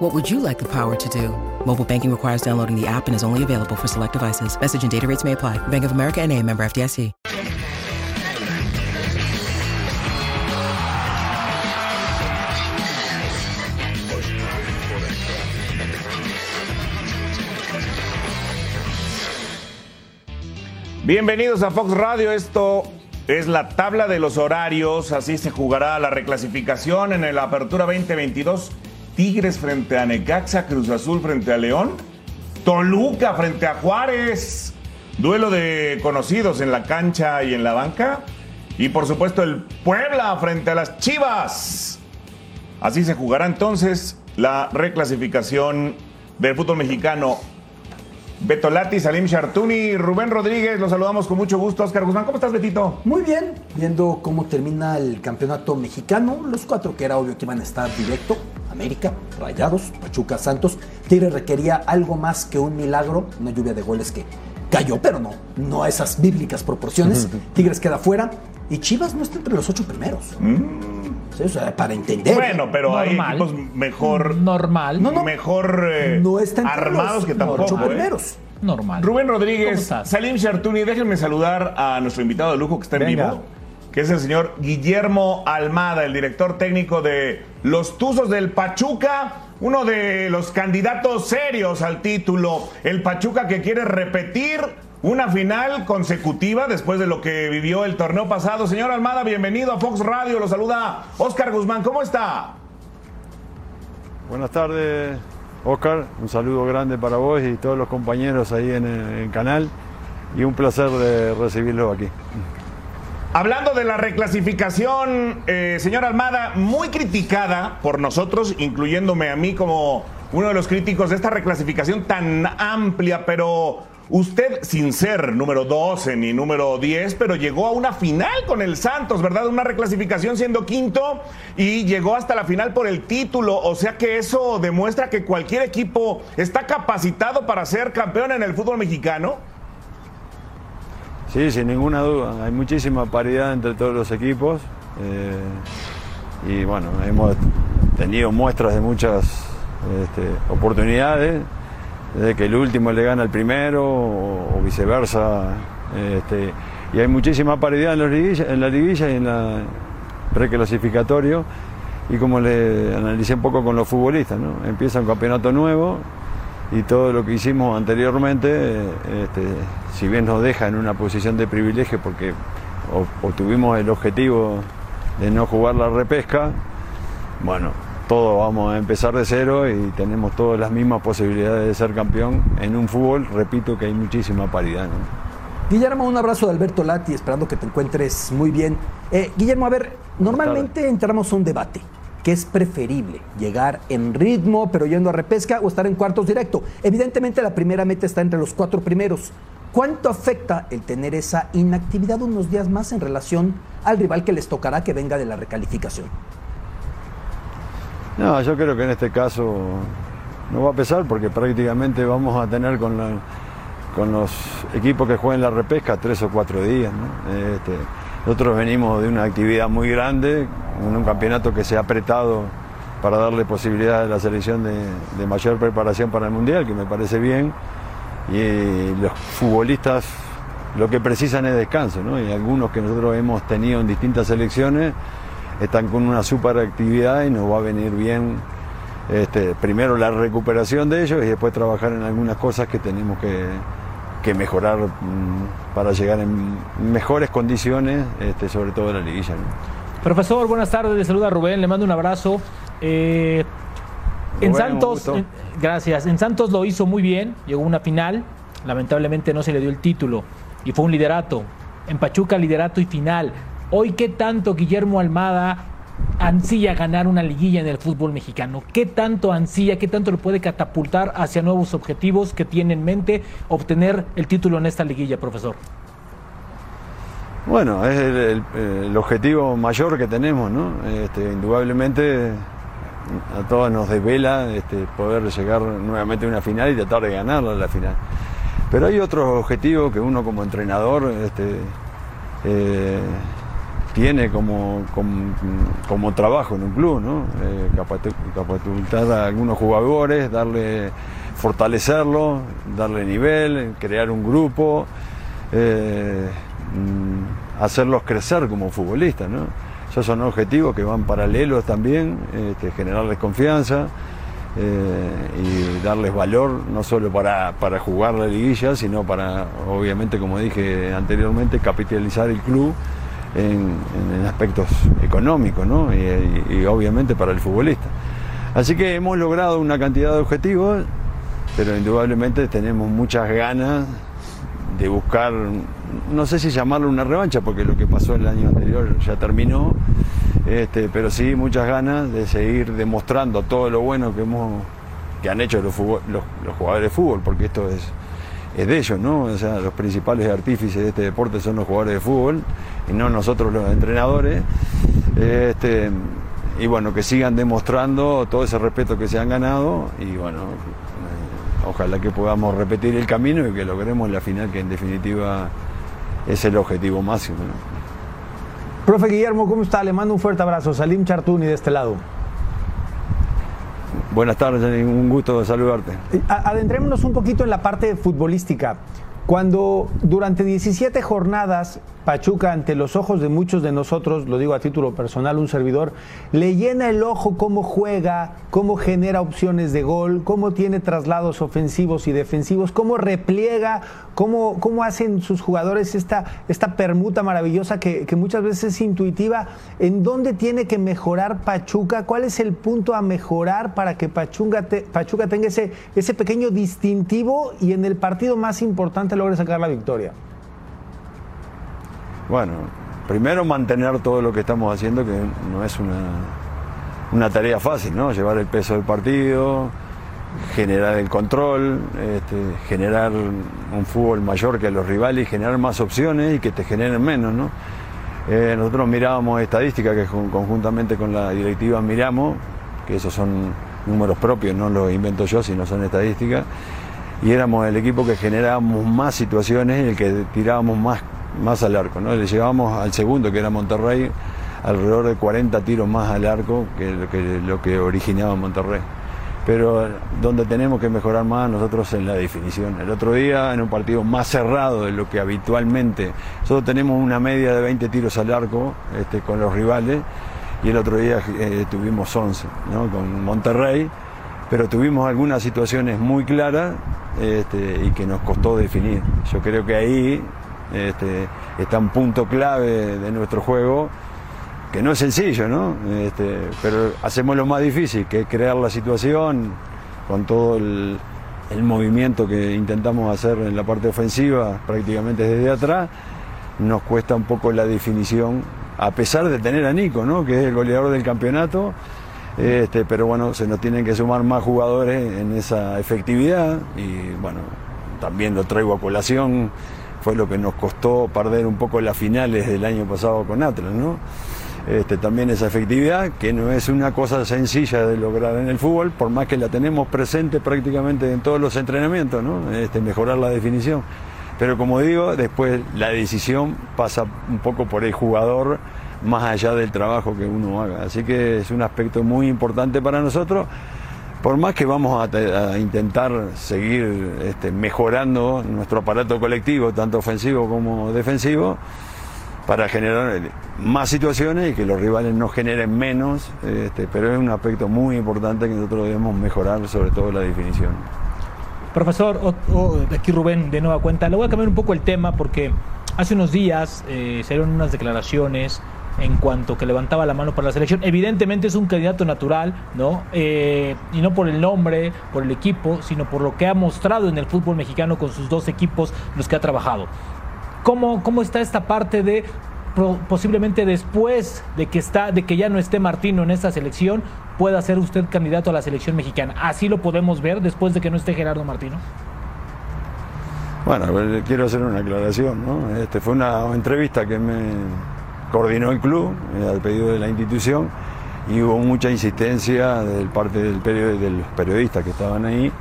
What would you like the power to do? Mobile banking requires downloading the app and is only available for select devices. Message and data rates may apply. Bank of America and a member FDIC. Bienvenidos a Fox Radio. Esto es la tabla de los horarios. Así se jugará la reclasificación en la Apertura 2022. Tigres frente a Necaxa, Cruz Azul frente a León, Toluca frente a Juárez. Duelo de conocidos en la cancha y en la banca. Y por supuesto el Puebla frente a las Chivas. Así se jugará entonces la reclasificación del fútbol mexicano Beto Lati, Salim Chartuni, Rubén Rodríguez, los saludamos con mucho gusto. Oscar Guzmán, ¿cómo estás, Betito? Muy bien, viendo cómo termina el campeonato mexicano, los cuatro que era obvio que iban a estar directo, América, Rayados, Pachuca, Santos. Tigre requería algo más que un milagro, una lluvia de goles que cayó, pero no, no a esas bíblicas proporciones. Tigres queda fuera y Chivas no está entre los ocho primeros. Sí, o sea, para entender. Bueno, pero hay Normal. equipos mejor, Normal. No, no. mejor eh, no está entre armados los que tampoco. ocho ¿eh? primeros. Normal. Rubén ¿Cómo Rodríguez? Salim Chartuni, déjenme saludar a nuestro invitado de lujo que está en Venga. vivo, que es el señor Guillermo Almada, el director técnico de los Tuzos del Pachuca, uno de los candidatos serios al título. El Pachuca que quiere repetir una final consecutiva después de lo que vivió el torneo pasado. Señor Almada, bienvenido a Fox Radio. Lo saluda Oscar Guzmán. ¿Cómo está? Buenas tardes, Oscar. Un saludo grande para vos y todos los compañeros ahí en el, canal. Y un placer de recibirlos aquí. Hablando de la reclasificación, eh, señor Almada, muy criticada por nosotros, incluyéndome a mí como uno de los críticos de esta reclasificación tan amplia, pero usted, sin ser número 12 ni número 10, pero llegó a una final con el Santos, ¿verdad? Una reclasificación siendo quinto y llegó hasta la final por el título, o sea que eso demuestra que cualquier equipo está capacitado para ser campeón en el fútbol mexicano. Sí, sin ninguna duda. Hay muchísima paridad entre todos los equipos. eh, y bueno, hemos tenido muestras de muchas este, oportunidades. De que el último le gana al primero o, viceversa. este, y hay muchísima paridad en, los liguilla- en la liguilla y en la reclasificatorio. Y como le analicé un poco con los futbolistas, ¿no? empieza un campeonato nuevo y todo lo que hicimos anteriormente, este, si bien nos deja en una posición de privilegio porque obtuvimos el objetivo de no jugar la repesca, bueno, todos vamos a empezar de cero y tenemos todas las mismas posibilidades de ser campeón en un fútbol, repito que hay muchísima paridad. ¿no? Guillermo, un abrazo de Alberto Lati, esperando que te encuentres muy bien. Eh, Guillermo, a ver, normalmente entramos a un debate. ¿Qué es preferible? ¿Llegar en ritmo, pero yendo a repesca o estar en cuartos directo? Evidentemente la primera meta está entre los cuatro primeros. ¿Cuánto afecta el tener esa inactividad unos días más en relación al rival que les tocará que venga de la recalificación? No, yo creo que en este caso no va a pesar porque prácticamente vamos a tener con los equipos que jueguen la repesca tres o cuatro días. ¿no? Este, nosotros venimos de una actividad muy grande, un campeonato que se ha apretado para darle posibilidad a la selección de, de mayor preparación para el Mundial, que me parece bien. Y los futbolistas lo que precisan es descanso, ¿no? Y algunos que nosotros hemos tenido en distintas selecciones están con una super actividad y nos va a venir bien este, primero la recuperación de ellos y después trabajar en algunas cosas que tenemos que, que mejorar mm, para llegar en mejores condiciones, este, sobre todo en la liguilla. ¿no? Profesor, buenas tardes. Le saluda Rubén. Le mando un abrazo. Eh, en Rubén, Santos, en- gracias. En Santos lo hizo muy bien. Llegó a una final. Lamentablemente no se le dio el título y fue un liderato. En Pachuca, liderato y final. Hoy, ¿qué tanto Guillermo Almada ansía ganar una liguilla en el fútbol mexicano? ¿Qué tanto ansía, qué tanto lo puede catapultar hacia nuevos objetivos que tiene en mente obtener el título en esta liguilla, profesor? Bueno, es el, objetivo mayor que tenemos, ¿no? Este, indudablemente a todos nos desvela este, poder llegar nuevamente a una final y tratar de ganarla la final. Pero hay otros objetivos que uno como entrenador este, eh, tiene como, como, trabajo en un club, ¿no? Eh, capacitar a algunos jugadores, darle, fortalecerlo, darle nivel, crear un grupo. Eh, Mm, hacerlos crecer como futbolistas. ¿no? Esos son objetivos que van paralelos también, este, generarles confianza eh, y darles valor, no solo para, jugar la liguilla, sino para, obviamente, como dije anteriormente, capitalizar el club en, aspectos económicos ¿no? y obviamente para el futbolista. Así que hemos logrado una cantidad de objetivos, pero indudablemente tenemos muchas ganas de buscar, no sé si llamarlo una revancha, porque lo que pasó el año anterior ya terminó, este, pero sí muchas ganas de seguir demostrando todo lo bueno que hemos que han hecho los, los, jugadores de fútbol, porque esto es, es de ellos, ¿no? O sea, los principales artífices de este deporte son los jugadores de fútbol y no nosotros los entrenadores. Este, y bueno, que sigan demostrando todo ese respeto que se han ganado y bueno, ojalá que podamos repetir el camino y que logremos la final, que en definitiva es el objetivo máximo. Profe Guillermo, ¿cómo está? Le mando un fuerte abrazo. Salim Chartuni de este lado. Buenas tardes, un gusto saludarte. Adentrémonos un poquito en la parte futbolística. Cuando durante 17 jornadas Pachuca, ante los ojos de muchos de nosotros, lo digo a título personal, un servidor, le llena el ojo cómo juega, cómo genera opciones de gol, cómo tiene traslados ofensivos y defensivos, cómo repliega, cómo, cómo hacen sus jugadores esta, esta permuta maravillosa que, muchas veces es intuitiva. ¿En dónde tiene que mejorar Pachuca? ¿Cuál es el punto a mejorar para que Pachuca, Pachuca tenga ese, ese pequeño distintivo y en el partido más importante logre sacar la victoria? Bueno, primero mantener todo lo que estamos haciendo, que no es una, una tarea fácil, ¿no? Llevar el peso del partido, generar el control, este, generar un fútbol mayor que los rivales generar más opciones y que te generen menos, ¿no? Eh, nosotros mirábamos estadísticas que conjuntamente con la directiva miramos, que esos son números propios, no los invento yo, sino son estadísticas, y éramos el equipo que generábamos más situaciones y el que tirábamos más más al arco. ¿no? Le llevamos al segundo, que era Monterrey, alrededor de 40 tiros más al arco que lo que, lo que originaba Monterrey. Pero donde tenemos que mejorar más nosotros en la definición. El otro día, en un partido más cerrado de lo que habitualmente, nosotros tenemos una media de 20 tiros al arco este, con los rivales y el otro día eh, tuvimos 11 con Monterrey, pero tuvimos algunas situaciones muy claras este, y que nos costó definir. Yo creo que ahí este, está un punto clave de nuestro juego, que no es sencillo, ¿no? Este, pero hacemos lo más difícil, que es crear la situación con todo el, movimiento que intentamos hacer en la parte ofensiva, prácticamente desde atrás, nos cuesta un poco la definición, a pesar de tener a Nico, ¿no? que es el goleador del campeonato, este, pero bueno, se nos tienen que sumar más jugadores en esa efectividad y bueno, también lo traigo a colación fue lo que nos costó perder un poco las finales del año pasado con Atlas, ¿no? Este, también esa efectividad, que no es una cosa sencilla de lograr en el fútbol, por más que la tenemos presente prácticamente en todos los entrenamientos, ¿no? Este, mejorar la definición. Pero como digo, después la decisión pasa un poco por el jugador más allá del trabajo que uno haga. Así que es un aspecto muy importante para nosotros por más que vamos a, intentar seguir este, mejorando nuestro aparato colectivo, tanto ofensivo como defensivo, para generar más situaciones y que los rivales no generen menos, este, pero es un aspecto muy importante que nosotros debemos mejorar, sobre todo la definición. Profesor, aquí Rubén de nueva cuenta, le voy a cambiar un poco el tema porque hace unos días eh, unas declaraciones en cuanto que levantaba la mano para la selección. Evidentemente es un candidato natural, ¿no? Eh, y no por el nombre, por el equipo, sino por lo que ha mostrado en el fútbol mexicano con sus dos equipos, los que ha trabajado. ¿Cómo, cómo está esta parte de posiblemente después de que está de que ya no esté Martino en esta selección pueda ser usted candidato a la selección mexicana así lo podemos ver después de que no esté Gerardo Martino Bueno, quiero hacer una aclaración, ¿no? Este fue una entrevista que me coordinó el club eh, al pedido de la institución y hubo mucha insistencia del parte del de los periodistas que estaban ahí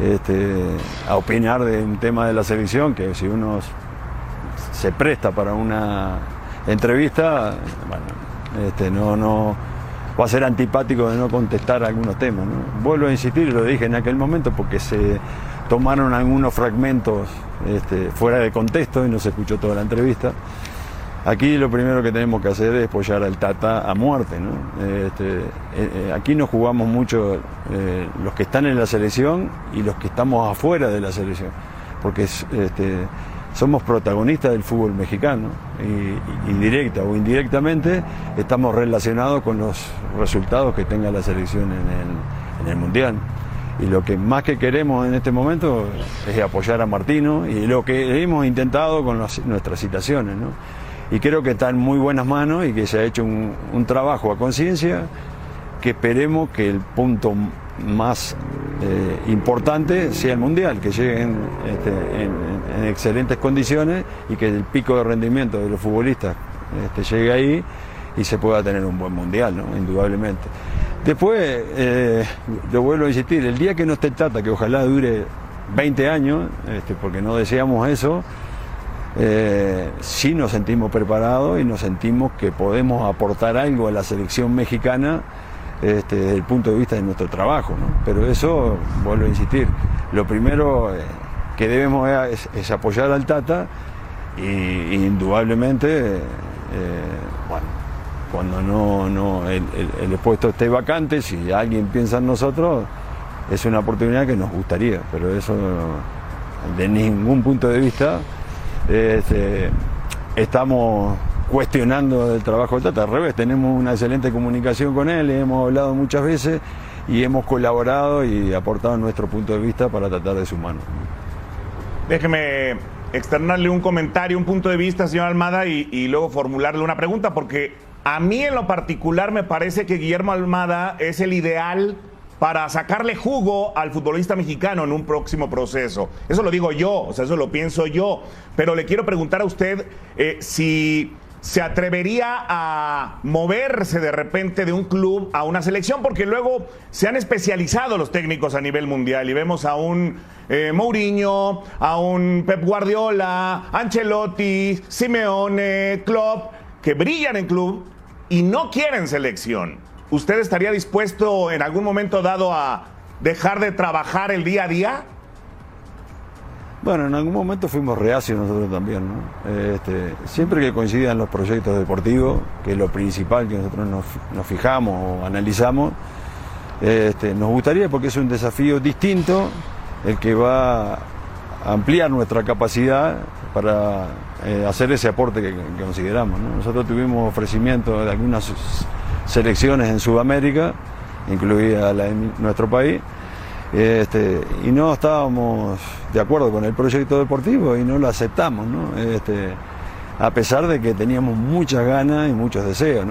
este, a opinar de un tema de la selección que si uno se presta para una entrevista, bueno, este, no, no va a ser antipático de no contestar algunos temas. Vuelvo a insistir, lo dije en aquel momento porque se tomaron algunos fragmentos este, fuera de contexto y no se escuchó toda la entrevista. Aquí lo primero que tenemos que hacer es apoyar al Tata a muerte. Este, eh, eh, aquí nos jugamos mucho eh, los que están en la selección y los que estamos afuera de la selección, porque este, somos protagonistas del fútbol mexicano y, y, directa o indirectamente estamos relacionados con los resultados que tenga la selección en el, Mundial. Y lo que más que queremos en este momento es apoyar a Martino y lo que hemos intentado con nuestras citaciones. Y creo que está en muy buenas manos y que se ha hecho un, trabajo a conciencia que esperemos que el punto más eh, importante sea el mundial, que lleguen este, en, excelentes condiciones y que el pico de rendimiento de los futbolistas este, llegue ahí y se pueda tener un buen mundial, ¿no? indudablemente. Después, eh, lo vuelvo a insistir, el día que no esté Tata, que ojalá dure 20 años, este, porque no deseamos eso, eh, sí nos sentimos preparados y nos sentimos que podemos aportar algo a la selección mexicana este, desde el punto de vista de nuestro trabajo. Pero eso, vuelvo a insistir, lo primero eh, que debemos es, apoyar al Tata y, indudablemente, eh, bueno, cuando no, no el, el, puesto esté vacante, si alguien piensa en nosotros, es una oportunidad que nos gustaría, pero eso de ningún punto de vista este, estamos cuestionando el trabajo de Tata. Al revés, tenemos una excelente comunicación con él, hemos hablado muchas veces y hemos colaborado y aportado nuestro punto de vista para tratar de mano. Déjeme externarle un comentario, un punto de vista, señor Almada, y luego formularle una pregunta, porque a mí en lo particular me parece que Guillermo Almada es el ideal para sacarle jugo al futbolista mexicano en un próximo proceso. Eso lo digo yo, o sea, eso lo pienso yo. Pero le quiero preguntar a usted eh, si se atrevería a moverse de repente de un club a una selección, porque luego se han especializado los técnicos a nivel mundial y vemos a un eh, Mourinho, a un Pep Guardiola, Ancelotti, Simeone, Klopp, que brillan en club y no quieren selección. ¿Usted estaría dispuesto en algún momento dado a dejar de trabajar el día a día? Bueno, en algún momento fuimos reacios nosotros también. Este, siempre que coincidan los proyectos deportivos, que es lo principal que nosotros nos, fijamos o analizamos, este, nos gustaría porque es un desafío distinto el que va a ampliar nuestra capacidad para eh, hacer ese aporte que, consideramos. Nosotros tuvimos ofrecimiento de algunas selecciones en Sudamérica, incluida la de nuestro país, este, y no estábamos de acuerdo con el proyecto deportivo y no lo aceptamos, este, a pesar de que teníamos muchas ganas y muchos deseos,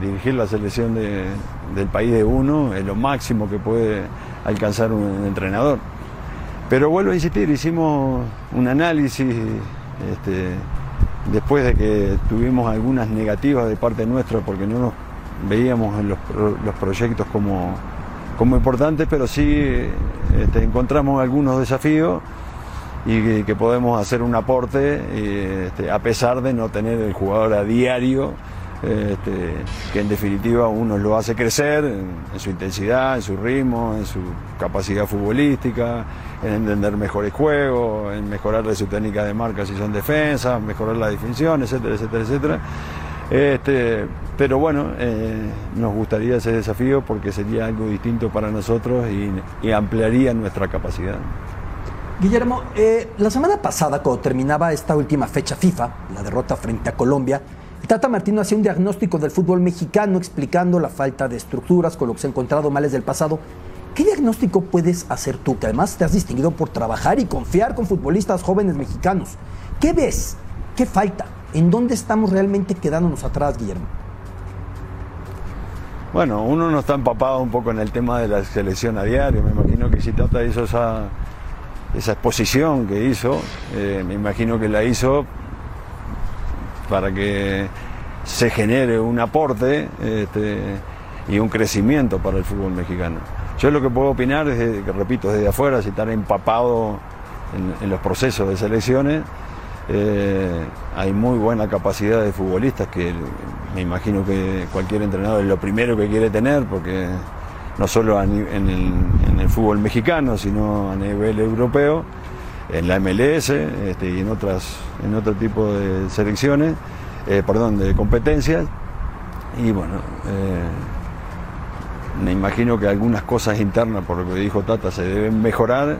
dirigir la selección del país de uno es lo máximo que puede alcanzar un entrenador. Pero vuelvo a insistir, hicimos un análisis este, después de que tuvimos algunas negativas de parte nuestra porque no nos veíamos los, los proyectos como, como importantes, pero sí este, encontramos algunos desafíos y que, podemos hacer un aporte este, a pesar de no tener el jugador a diario, este, que en definitiva uno lo hace crecer en, su intensidad, en su ritmo, en su capacidad futbolística, en entender mejores juegos, en mejorarle su técnica de marca si son defensas, mejorar la definición, etcétera, etcétera, etcétera. Este, pero bueno, eh, nos gustaría ese desafío porque sería algo distinto para nosotros y, ampliaría nuestra capacidad. Guillermo, eh, la semana pasada, cuando terminaba esta última fecha FIFA, la derrota frente a Colombia, Tata Martino hacía un diagnóstico del fútbol mexicano explicando la falta de estructuras, con lo que se ha encontrado males del pasado. ¿Qué diagnóstico puedes hacer tú, que además te has distinguido por trabajar y confiar con futbolistas jóvenes mexicanos? ¿Qué ves? ¿Qué falta? ¿En dónde estamos realmente quedándonos atrás, Guillermo? Bueno, uno no está empapado un poco en el tema de la selección a diario. Me imagino que si Tata hizo esa, esa exposición que hizo, eh, me imagino que la hizo para que se genere un aporte este, y un crecimiento para el fútbol mexicano. Yo lo que puedo opinar es, que repito, desde afuera, si estar empapado en, los procesos de selecciones, eh, hay muy buena capacidad de futbolistas que me imagino que cualquier entrenador es lo primero que quiere tener, porque no solo en, el, fútbol mexicano, sino a nivel europeo, en la MLS este, y en, otras, en otro tipo de selecciones, eh, perdón, de competencias. Y bueno, eh, me imagino que algunas cosas internas, por lo que dijo Tata, se deben mejorar.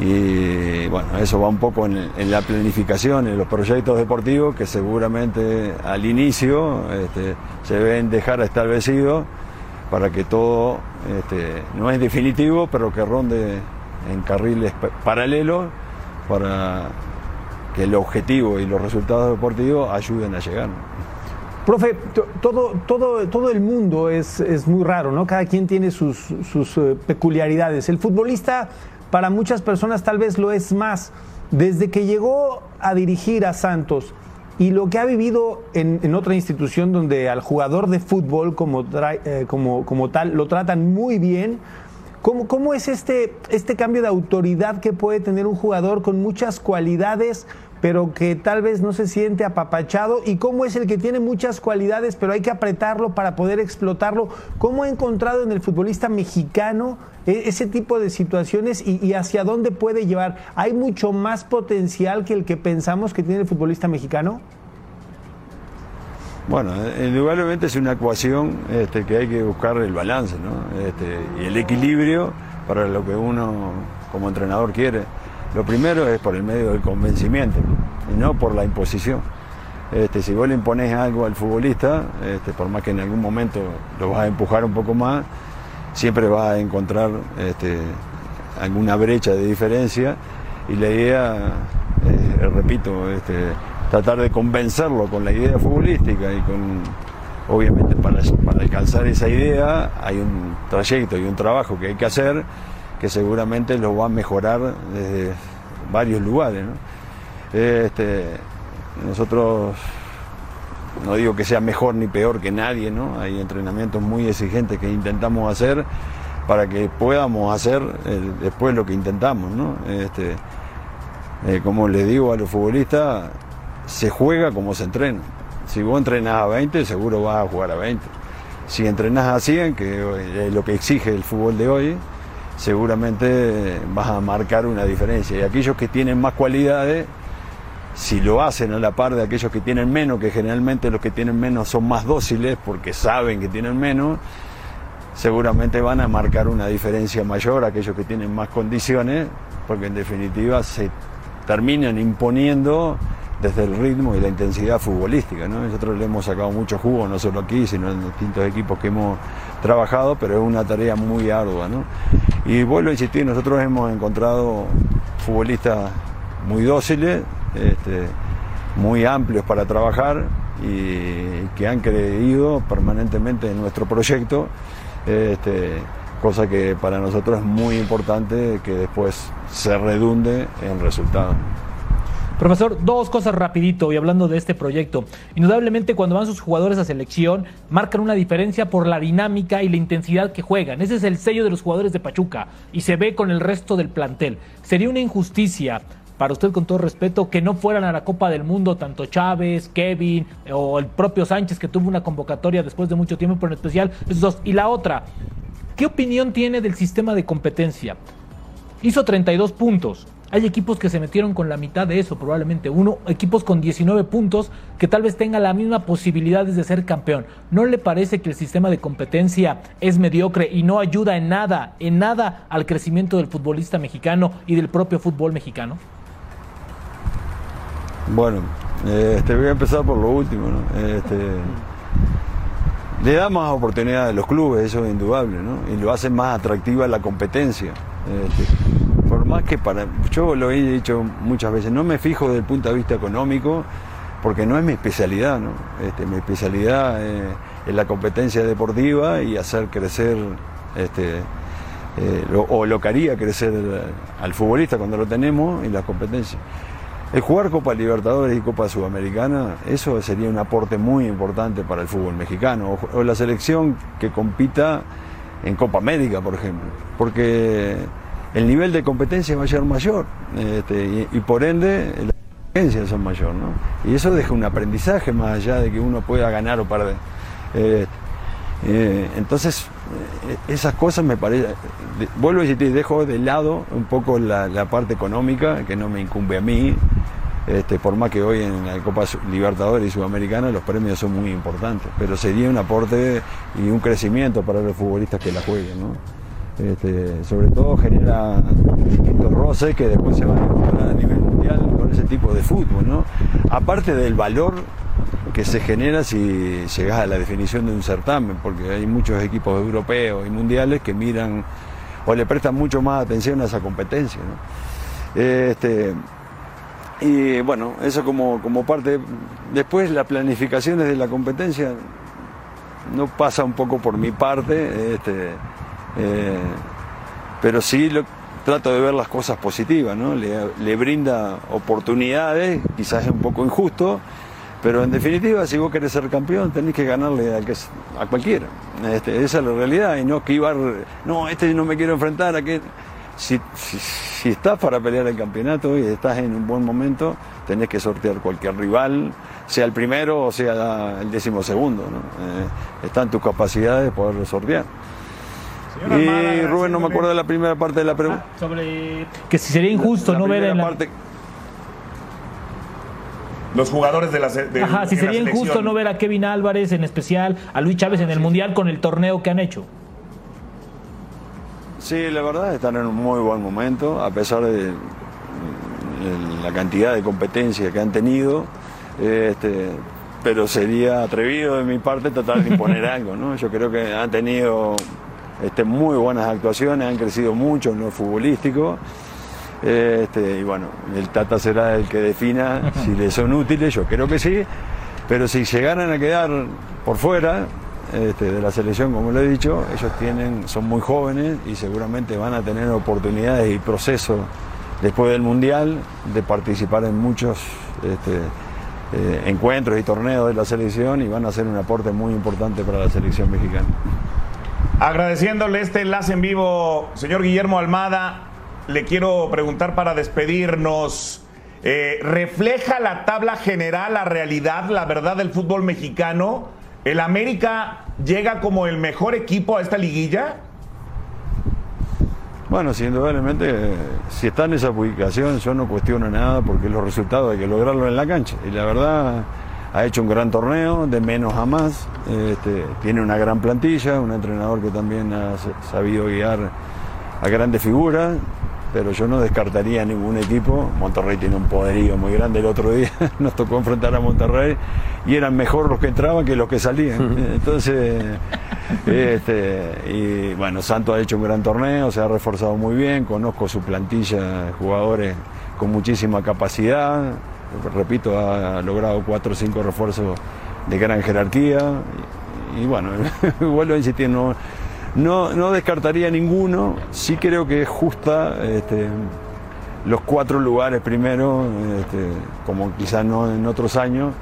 Y bueno, eso va un poco en, la planificación, en los proyectos deportivos que seguramente al inicio este, se deben dejar establecidos para que todo este, no es definitivo, pero que ronde en carriles paralelos para que el objetivo y los resultados deportivos ayuden a llegar. Profe, todo, todo, todo el mundo es, es, muy raro, ¿no? Cada quien tiene sus, sus eh, peculiaridades. El futbolista, para muchas personas, tal vez lo es más. Desde que llegó a dirigir a Santos, y lo que ha vivido en, otra institución donde al jugador de fútbol como, eh, como, como tal lo tratan muy bien, ¿Cómo, ¿Cómo, es este, este cambio de autoridad que puede tener un jugador con muchas cualidades, pero que tal vez no se siente apapachado? ¿Y cómo es el que tiene muchas cualidades, pero hay que apretarlo para poder explotarlo? ¿Cómo ha encontrado en el futbolista mexicano e, ese tipo de situaciones y, hacia dónde puede llevar? ¿Hay mucho más potencial que el que pensamos que tiene el futbolista mexicano? Bueno, indudablemente es una ecuación este, que hay que buscar el balance ¿no? este, y el equilibrio para lo que uno como entrenador quiere. Lo primero es por el medio del convencimiento y no por la imposición. Este, si vos le impones algo al futbolista, este, por más que en algún momento lo vas a empujar un poco más, siempre vas a encontrar este, alguna brecha de diferencia y la idea, eh, repito, este, tratar de convencerlo con la idea futbolística y con, obviamente para, para alcanzar esa idea hay un trayecto y un trabajo que hay que hacer que seguramente lo va a mejorar desde varios lugares. Este, nosotros no digo que sea mejor ni peor que nadie, ¿no? Hay entrenamientos muy exigentes que intentamos hacer para que podamos hacer eh, después lo que intentamos, ¿no? Este, eh, como les digo a los futbolistas, se juega como se entrena. Si vos entrenás a 20, seguro vas a jugar a 20. Si entrenás a 100, que es lo que exige el fútbol de hoy, seguramente vas a marcar una diferencia. Y aquellos que tienen más cualidades, si lo hacen a la par de aquellos que tienen menos, que generalmente los que tienen menos son más dóciles porque saben que tienen menos, seguramente van a marcar una diferencia mayor aquellos que tienen más condiciones, porque en definitiva se terminan imponiendo desde el ritmo y la intensidad futbolística. Nosotros le hemos sacado mucho jugo, no solo aquí, sino en distintos equipos que hemos trabajado, pero es una tarea muy ardua. Y vuelvo a insistir, nosotros hemos encontrado futbolistas muy dóciles, este, muy amplios para trabajar y que han creído permanentemente en nuestro proyecto, este, cosa que para nosotros es muy importante que después se redunde en resultados. Profesor, dos cosas rapidito y hablando de este proyecto. Indudablemente cuando van sus jugadores a selección marcan una diferencia por la dinámica y la intensidad que juegan. Ese es el sello de los jugadores de Pachuca y se ve con el resto del plantel. Sería una injusticia para usted con todo respeto, que no fueran a la Copa del Mundo tanto Chávez, Kevin o el propio Sánchez que tuvo una convocatoria después de mucho tiempo, pero en especial esos dos. Y la otra, ¿qué opinión tiene del sistema de competencia? Hizo 32 puntos, hay equipos que se metieron con la mitad de eso, probablemente uno, equipos con 19 puntos que tal vez tengan la misma posibilidad de ser campeón. ¿No le parece que el sistema de competencia es mediocre y no ayuda en nada, en nada al crecimiento del futbolista mexicano y del propio fútbol mexicano? Bueno, este, voy a empezar por lo último. Este, le da más oportunidad a los clubes, eso es indudable, ¿no? y lo hace más atractiva la competencia. Este, más que para, yo lo he dicho muchas veces, no me fijo desde el punto de vista económico, porque no es mi especialidad, ¿no? Este, mi especialidad es la competencia deportiva y hacer crecer este, eh, o lo que haría crecer al futbolista cuando lo tenemos y las competencias. El jugar Copa Libertadores y Copa Sudamericana, eso sería un aporte muy importante para el fútbol mexicano. O, o la selección que compita en Copa América, por ejemplo. Porque el nivel de competencia va a ser mayor este, y, por ende las exigencias son mayor. ¿no? Y eso deja un aprendizaje más allá de que uno pueda ganar o perder. Eh, eh, entonces, eh, esas cosas me parece. de- Vuelvo a decir, dejo de lado un poco la, parte económica, que no me incumbe a mí. Este, por más que hoy en la Copa Libertadores y Sudamericana los premios son muy importantes, pero sería un aporte y un crecimiento para los futbolistas que la jueguen. ¿no? Este, sobre todo genera distintos roces que después se van a encontrar a nivel mundial con ese tipo de fútbol. ¿no? Aparte del valor que se genera si llegas a la definición de un certamen, porque hay muchos equipos europeos y mundiales que miran o le prestan mucho más atención a esa competencia. Este, y bueno, eso como, como parte. Después las planificaciones de la competencia no pasa un poco por mi parte, este, eh, pero sí lo, trato de ver las cosas positivas, ¿no? Le, brinda oportunidades, quizás es un poco injusto, pero en definitiva, si vos querés ser campeón, tenés que ganarle a, que, cualquiera. Este, esa es la realidad, y no esquivar, no, este no me quiero enfrentar, a que si, si, estás para pelear el campeonato y estás en un buen momento, tenés que sortear cualquier rival, sea el primero o sea el décimo segundo. ¿no? Eh, está en tus capacidades de poderlo sortear. Y Armada, Rubén, no me acuerdo de la primera parte de la pregunta. Sobre que si sería injusto La no ver primera en la... parte- Los jugadores de la, de- Ajá, si sería injusto no ver a Kevin Álvarez en especial, a Luis Chávez en el Mundial con el torneo que han hecho. Sí, la verdad están en un muy buen momento, a pesar de de la cantidad de competencia que han tenido. Este, pero sería atrevido de mi parte tratar de imponer algo, ¿no? Yo creo que han tenido este, muy buenas actuaciones, han crecido mucho en lo futbolístico. Este, y bueno, el Tata será el que defina si les son útiles, yo creo que sí, pero si llegaran a quedar por fuera este, de la selección, como lo he dicho, ellos tienen, son muy jóvenes y seguramente van a tener oportunidades y procesos después del Mundial de participar en muchos este, eh, encuentros y torneos de la selección y van a hacer un aporte muy importante para la selección mexicana. Agradeciéndole este enlace en vivo, señor Guillermo Almada, le quiero preguntar para despedirnos. eh, ¿Refleja la tabla general la realidad, la verdad del fútbol mexicano? ¿El América llega como el mejor equipo a esta liguilla? Bueno, sí, indudablemente, si está en esa ubicación, yo no cuestiono nada porque los resultados hay que lograrlo en la cancha. Y la verdad, ha hecho un gran torneo, de menos a más. Este, tiene una gran plantilla, un entrenador que también ha sabido guiar a grandes figuras, pero yo no descartaría ningún equipo. Monterrey tiene un poderío muy grande. El otro día nos tocó enfrentar a Monterrey y eran mejor los que entraban que los que salían. Entonces, este, y bueno, Santos ha hecho un gran torneo, se ha reforzado muy bien, conozco su plantilla jugadores con muchísima capacidad, repito, ha logrado cuatro o cinco refuerzos de gran jerarquía. Y, bueno, vuelvo a insistir, no, no, no descartaría ninguno, sí creo que es justa este, los cuatro lugares primero, este, como quizás no en otros años,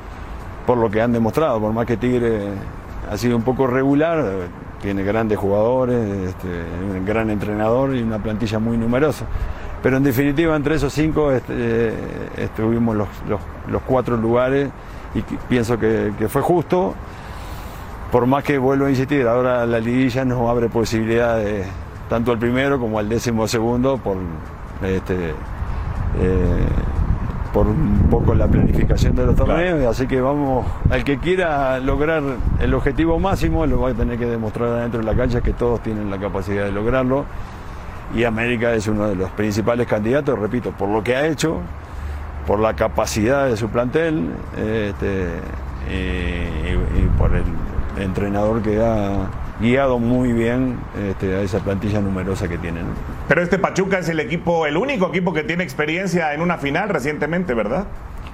por lo que han demostrado, por más que Tigre ha sido un poco regular, tiene grandes jugadores, este, un gran entrenador y una plantilla muy numerosa. Pero en definitiva, entre esos cinco eh, estuvimos los, los- los cuatro lugares y pienso que, que fue justo. Por más que vuelvo a insistir, ahora la liguilla nos abre posibilidades tanto al primero como al décimo segundo por este, eh, por un poco la planificación de los torneos, así que vamos, al que quiera lograr el objetivo máximo, lo va a tener que demostrar adentro de la cancha que todos tienen la capacidad de lograrlo. Y América es uno de los principales candidatos, repito, por lo que ha hecho, por la capacidad de su plantel este, y, y por el entrenador que ha guiado muy bien este, a esa plantilla numerosa que tiene. ¿no? Pero este Pachuca es el equipo, el único equipo que tiene experiencia en una final recientemente, ¿verdad?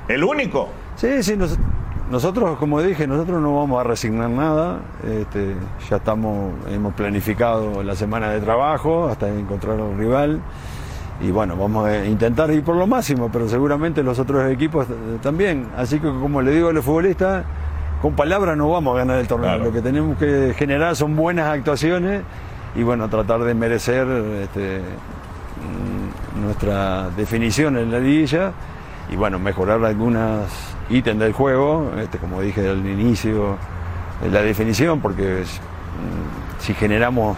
El único. Sí, sí, nos- nosotros, como dije, nosotros no vamos a resignar nada. Este, ya estamos, hemos planificado la semana de trabajo hasta encontrar un rival. Y bueno, vamos a intentar ir por lo máximo, pero seguramente los otros equipos también. Así que, como le digo a los futbolistas, con palabras no vamos a ganar el torneo. Lo que tenemos que generar son buenas actuaciones y bueno, tratar de merecer este, mm, nuestra definición en la liguilla y bueno, mejorar algunos ítems del juego, este, como dije al inicio, de la definición, porque mm, si generamos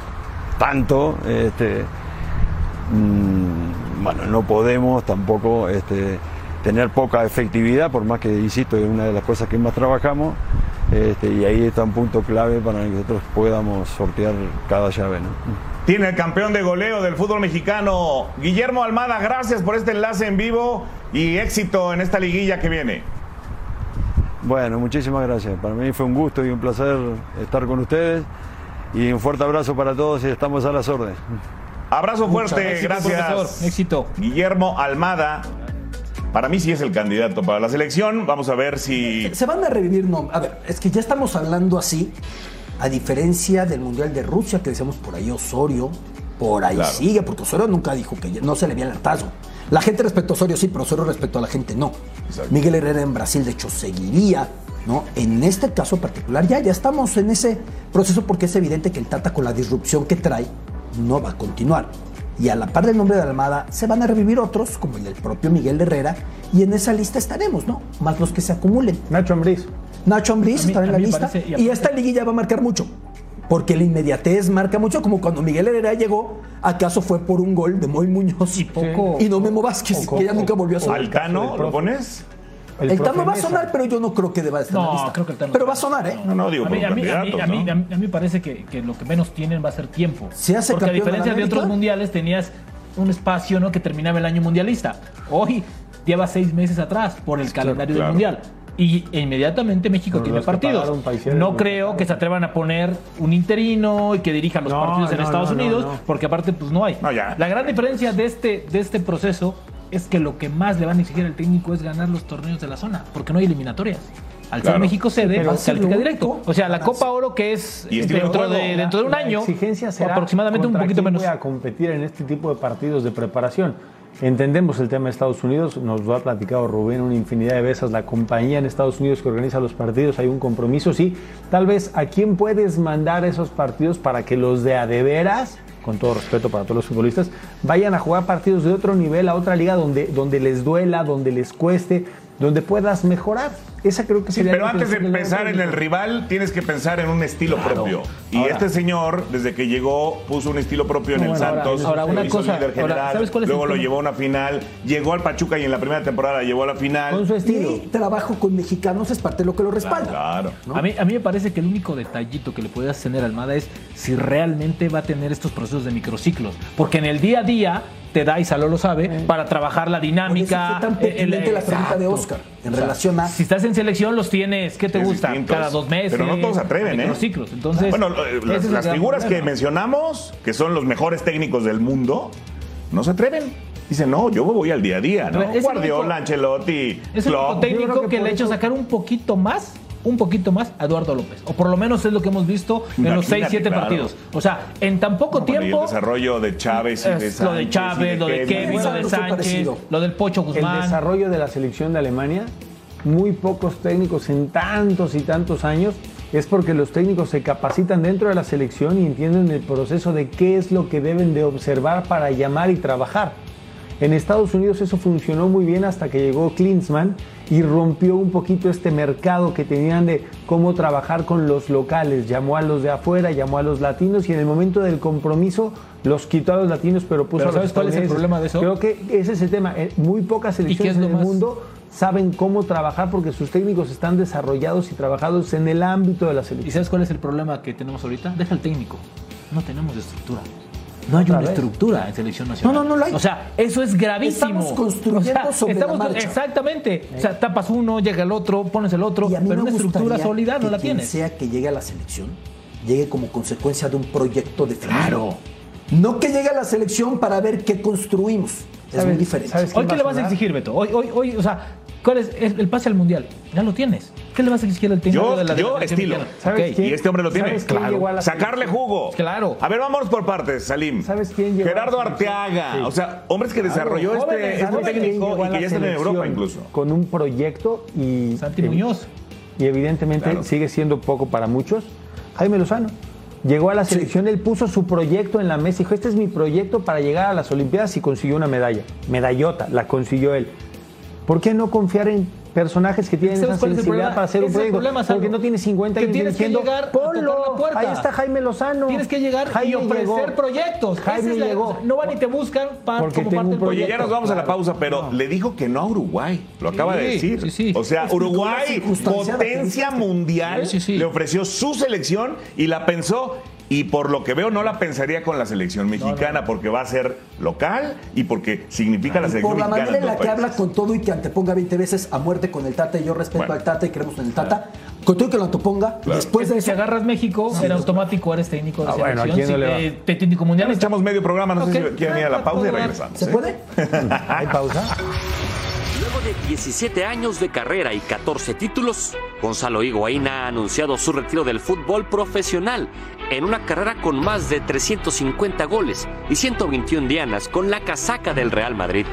tanto, este, mm, bueno, no podemos tampoco este, tener poca efectividad, por más que, insisto, es una de las cosas que más trabajamos, este, y ahí está un punto clave para que nosotros podamos sortear cada llave. ¿no? Tiene el campeón de goleo del fútbol mexicano, Guillermo Almada. Gracias por este enlace en vivo y éxito en esta liguilla que viene. Bueno, muchísimas gracias. Para mí fue un gusto y un placer estar con ustedes. Y un fuerte abrazo para todos y estamos a las órdenes. Abrazo fuerte, gracias. Éxito. Guillermo Almada. Para mí sí es el candidato para la selección. Vamos a ver si. Se van a revivir, no. A ver, es que ya estamos hablando así, a diferencia del Mundial de Rusia, que decíamos por ahí Osorio, por ahí sigue, porque Osorio nunca dijo que no se le veía el hartazo. La gente respetó a Osorio, sí, pero Osorio respetó a la gente, no. Miguel Herrera en Brasil, de hecho, seguiría, ¿no? En este caso particular, ya, ya estamos en ese proceso porque es evidente que el Tata, con la disrupción que trae, no va a continuar y a la par del nombre de Almada se van a revivir otros, como el del propio Miguel Herrera, y en esa lista estaremos, ¿no? Más los que se acumulen. Nacho Ambriz. Nacho Ambriz está en la lista. y, esta liguilla va a marcar mucho. Porque la inmediatez marca mucho, como cuando Miguel Herrera llegó, acaso fue por un gol de Moy Muñoz y, poco, y no Memo Vázquez, que ya nunca volvió a sonar. ¿Alcano lo pones? El, Tano va a sonar, pero yo no creo que deba estar en la lista. Creo que el Tano pero va a sonar, ¿eh? No, no, digo, a mí, a, mí, a, mí, a, mí, me parece que, que, lo que menos tienen va a ser tiempo. Se hace Porque a diferencia de, de otros mundiales, tenías un espacio ¿no? que terminaba el año mundialista. Hoy lleva seis meses atrás por el calendario del mundial. Y inmediatamente México tiene partidos. No creo que se atrevan a poner un interino y que dirija los partidos en Estados Unidos, porque aparte pues no hay. La gran diferencia de este, de este proceso es que lo que más le van a exigir al técnico es ganar los torneos de la zona, porque no hay eliminatorias. Al ser México sede, califica directo. O sea, la Copa Oro que es dentro de, dentro de un año, exigencia será aproximadamente un poquito menos. Voy a competir en este tipo de partidos de preparación. Entendemos el tema de Estados Unidos, nos lo ha platicado Rubén una infinidad de veces, la compañía en Estados Unidos que organiza los partidos, hay un compromiso, sí. Tal vez a quién puedes mandar esos partidos para que los de a de veras, con todo respeto para todos los futbolistas, vayan a jugar partidos de otro nivel, a otra liga donde, donde les duela, donde les cueste, donde puedas mejorar. Esa creo que sería Pero antes de pensar en el rival, tienes que pensar en un estilo propio. Y este señor, desde que llegó, puso un estilo propio en el Santos. Ahora, una cosa. luego lo llevó a una final. Llegó al Pachuca y en la primera temporada llevó a la final. Con su estilo. Y trabajo con mexicanos es parte de lo que lo respalda. Claro. A, mí, a mí me parece que el único detallito que le puedas tener a Almada es si realmente va a tener estos procesos de microciclos. Porque en el día a día te da, y Saló lo sabe, para trabajar la dinámica. Tan el, la pregunta de Oscar en relación a. Si estás en selección, los tienes, ¿qué te gusta? Cada dos meses. Pero no todos se atreven, ¿eh? ciclos. Entonces, bueno, las, figuras que mencionamos, que son los mejores técnicos del mundo, no se atreven. Dicen, no, yo voy al día a día, ¿no? Guardiola, Ancelotti, Es un técnico que, que le ha hecho sacar un poquito más un poquito más a Eduardo López. O por lo menos es lo que hemos visto en los 6, 7 partidos. O sea, en tan poco tiempo. el desarrollo de Chávez y de Sánchez. Lo de Chávez, lo de Kevin, lo de Sánchez, lo del Pocho Guzmán. El desarrollo de la selección de Alemania, muy pocos técnicos en tantos y tantos años. Es porque los técnicos se capacitan dentro de la selección y entienden el proceso de qué es lo que deben de observar para llamar y trabajar. En Estados Unidos eso funcionó muy bien hasta que llegó Klinsmann y rompió un poquito este mercado que tenían de cómo trabajar con los locales. Llamó a los de afuera, llamó a los latinos y en el momento del compromiso los quitó a los latinos, pero puso a ¿Sabes cuál es el problema de eso? Creo que ese es el tema. Eh, muy pocas selecciones en el mundo saben cómo trabajar porque sus técnicos están desarrollados y trabajados en el ámbito de la selección. ¿Y sabes cuál es el problema que tenemos ahorita? Deja el técnico. No tenemos estructura. No hay una estructura en selección nacional. No, no, no lo hay. O sea, eso es gravísimo. Estamos construyendo sobre la marcha. Exactamente. O sea, tapas uno, llega el otro, pones el otro, pero una estructura sólida no la tienes. sea que llegue a la selección, llegue como consecuencia de un proyecto definido. Claro. No que llegue a la selección para ver qué construimos. Es muy diferente. ¿Hoy qué le vas a exigir, Beto? Hoy, hoy, hoy, o sea, ¿Cuál es el pase al mundial? Ya lo tienes. ¿Qué le vas a exigir al técnico Yo, de la yo selección estilo. ¿Sabes Ok. quién? Y este hombre lo tiene. ¿Sabes quién llegó a la Sacarle jugo. Claro. A ver, vámonos por partes, Salim. ¿Sabes quién llegó a la Gerardo selección? Arteaga. Sí. O sea, hombres que desarrolló jóvenes, este, este técnico y que ya están en Europa incluso. Con un proyecto y. Santi y- Muñoz. Y evidentemente Claro. sigue siendo poco para muchos. Jaime Lozano. Llegó a la selección, él puso su proyecto en la mesa y dijo, este es mi proyecto para llegar a las Olimpiadas y consiguió una medalla. Medallota, la consiguió él. ¿Por qué no confiar en personajes que tienen ¿Sabes esa cuál es el sensibilidad problema? para hacer un proyecto? problema, Porque no tiene 50 Que años tienes que llegar a tocar Ponlo. la puerta. Ahí está Jaime Lozano. Tienes que llegar y Jaime ofrecer llegó. proyectos. Jaime es la- llegó. No van y te buscan para, Porque como tengo parte del Oye, ya proyecto. nos vamos a la pausa, pero le dijo que no a Uruguay. Lo acaba de decir. sí, sí. O sea, la Uruguay, potencia mundial, Sí, sí, sí. le ofreció su selección y la pensó. Y por lo que veo, no la pensaría con la selección mexicana, porque va a ser local y porque significa la selección Por la mexicana. manera en la que habla con todo y que anteponga 20 veces a muerte con el Tata, y yo respeto Bueno. al Tata y creemos en el Tata, con todo y que lo anteponga, después de si eso, agarras México, en automático eres técnico de Ah, bueno, ¿a selección. quién no si le te, técnico mundial, echamos medio programa, no sé si quieren ir a la pausa y regresamos. ¿se ¿eh? puede? ¿Hay pausa? Luego de 17 años de carrera y 14 títulos, Gonzalo Higuaín ha anunciado su retiro del fútbol profesional en una carrera con más de 350 goles y 121 dianas con la casaca del Real Madrid.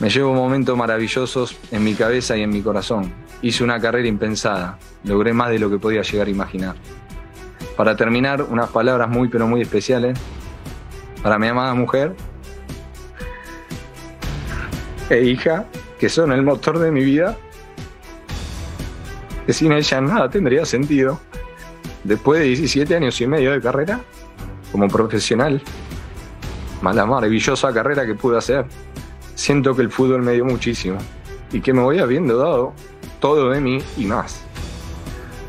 Me llevo momentos maravillosos en mi cabeza y en mi corazón. Hice una carrera impensada. Logré más de lo que podía llegar a imaginar. Para terminar, unas palabras muy pero muy especiales para mi amada mujer e hija, que son el motor de mi vida, que sin ella nada tendría sentido. Después de 17 años y medio de carrera, como profesional, más la maravillosa carrera que pude hacer, siento que el fútbol me dio muchísimo y que me voy habiendo dado todo de mí y más.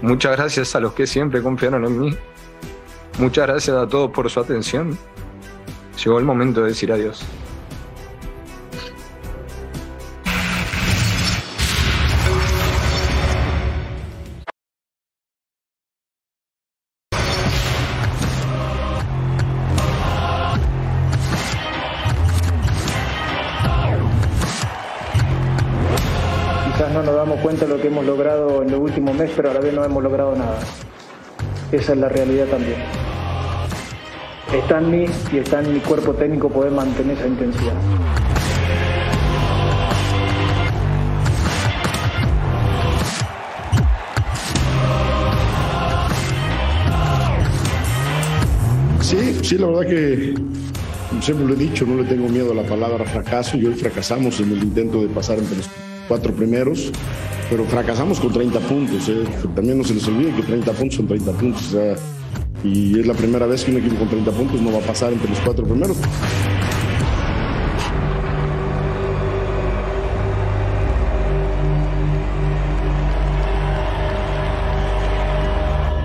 Muchas gracias a los que siempre confiaron en mí. Muchas gracias a todos por su atención. Llegó el momento de decir adiós. Meses, pero a la vez no hemos logrado nada. Esa es la realidad también. Está en mí y está en mi cuerpo técnico poder mantener esa intensidad. Sí, sí, la verdad que siempre lo he dicho, no le tengo miedo a la palabra fracaso y hoy fracasamos en el intento de pasar entre los cuatro primeros, pero fracasamos con 30 puntos. ¿eh? También no se les olvide que 30 puntos son 30 puntos. y es la primera vez que un equipo con 30 puntos no va a pasar entre los cuatro primeros.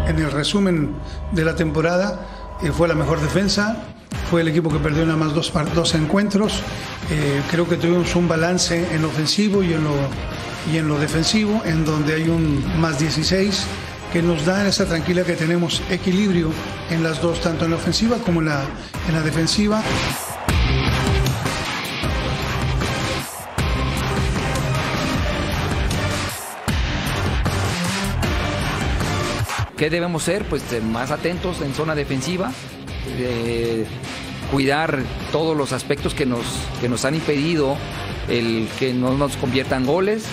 En el resumen de la temporada, fue la mejor defensa, fue el equipo que perdió nada más dos, dos encuentros. Eh, creo que tuvimos un balance en lo ofensivo y en lo, y en lo defensivo, en donde hay un más 16 que nos da esa tranquilidad que tenemos equilibrio en las dos, tanto en la ofensiva como la, en la defensiva. ¿Qué debemos ser? Pues eh, más atentos en zona defensiva, eh, cuidar todos los aspectos que nos, que nos han impedido el que no nos conviertan goles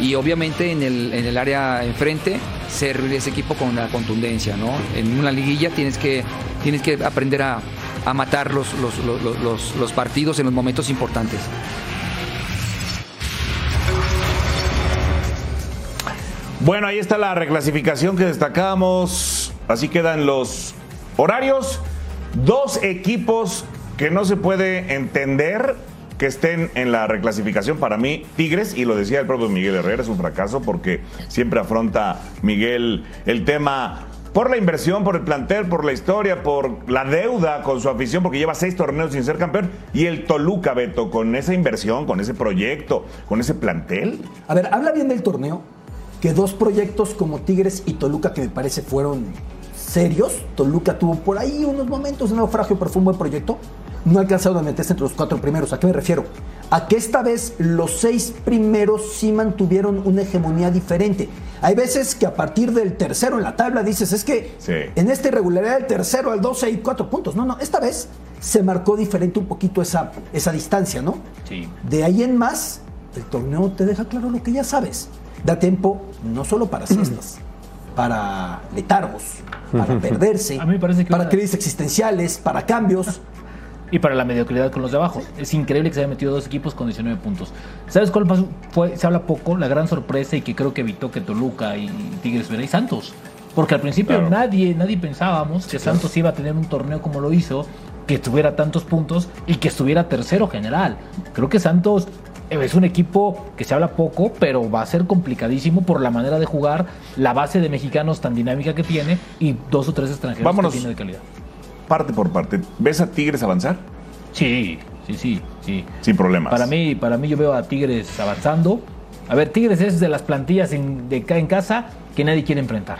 y obviamente en el, en el área enfrente ser ese equipo con la contundencia, ¿no? En una liguilla tienes que, tienes que aprender a, a matar los, los, los, partidos en los momentos importantes. Bueno, ahí está la reclasificación que destacábamos. Así quedan los horarios. Dos equipos que no se puede entender que estén en la reclasificación para mí, Tigres, y lo decía el propio Miguel Herrera, es un fracaso porque siempre afronta Miguel el tema por la inversión, por el plantel, por la historia, por la deuda con su afición, porque lleva seis torneos sin ser campeón, y el Toluca, Beto, con esa inversión, con ese proyecto, con ese plantel. A ver, habla bien del torneo, que dos proyectos como Tigres y Toluca, que me parece fueron serios, Toluca tuvo por ahí unos momentos de naufragio, pero fue un buen proyecto, no alcanzaron a meterse entre los cuatro primeros. ¿A qué me refiero? a que esta vez los seis primeros sí mantuvieron una hegemonía diferente. Hay veces que a partir del tercero en la tabla dices, es que Sí. en esta irregularidad del tercero al 12 hay cuatro puntos. No, no, esta vez se marcó diferente un poquito esa, esa distancia, ¿no? Sí. De ahí en más, el torneo te deja claro lo que ya sabes. Da tiempo no solo para siestas, para letargos, para perderse, A mí me parece que para una- crisis existenciales, para cambios. y para la mediocridad con los de abajo. Es increíble que se hayan metido dos equipos con 19 puntos. ¿Sabes cuál pasó? fue? Se habla poco, la gran sorpresa y que creo que evitó que Toluca y Tigres fuera y Santos. Porque al principio Claro. nadie, nadie pensábamos que Santos iba a tener un torneo como lo hizo, que tuviera tantos puntos y que estuviera tercero general. Creo que Santos es un equipo que se habla poco, pero va a ser complicadísimo por la manera de jugar, la base de mexicanos tan dinámica que tiene y dos o tres extranjeros Vámonos. que tiene de calidad. Parte por parte. ¿Ves a Tigres avanzar? Sí, sí, sí, sí. Sin problemas. Para mí, para mí yo veo a Tigres avanzando. A ver, Tigres es de las plantillas en, de, en casa que nadie quiere enfrentar.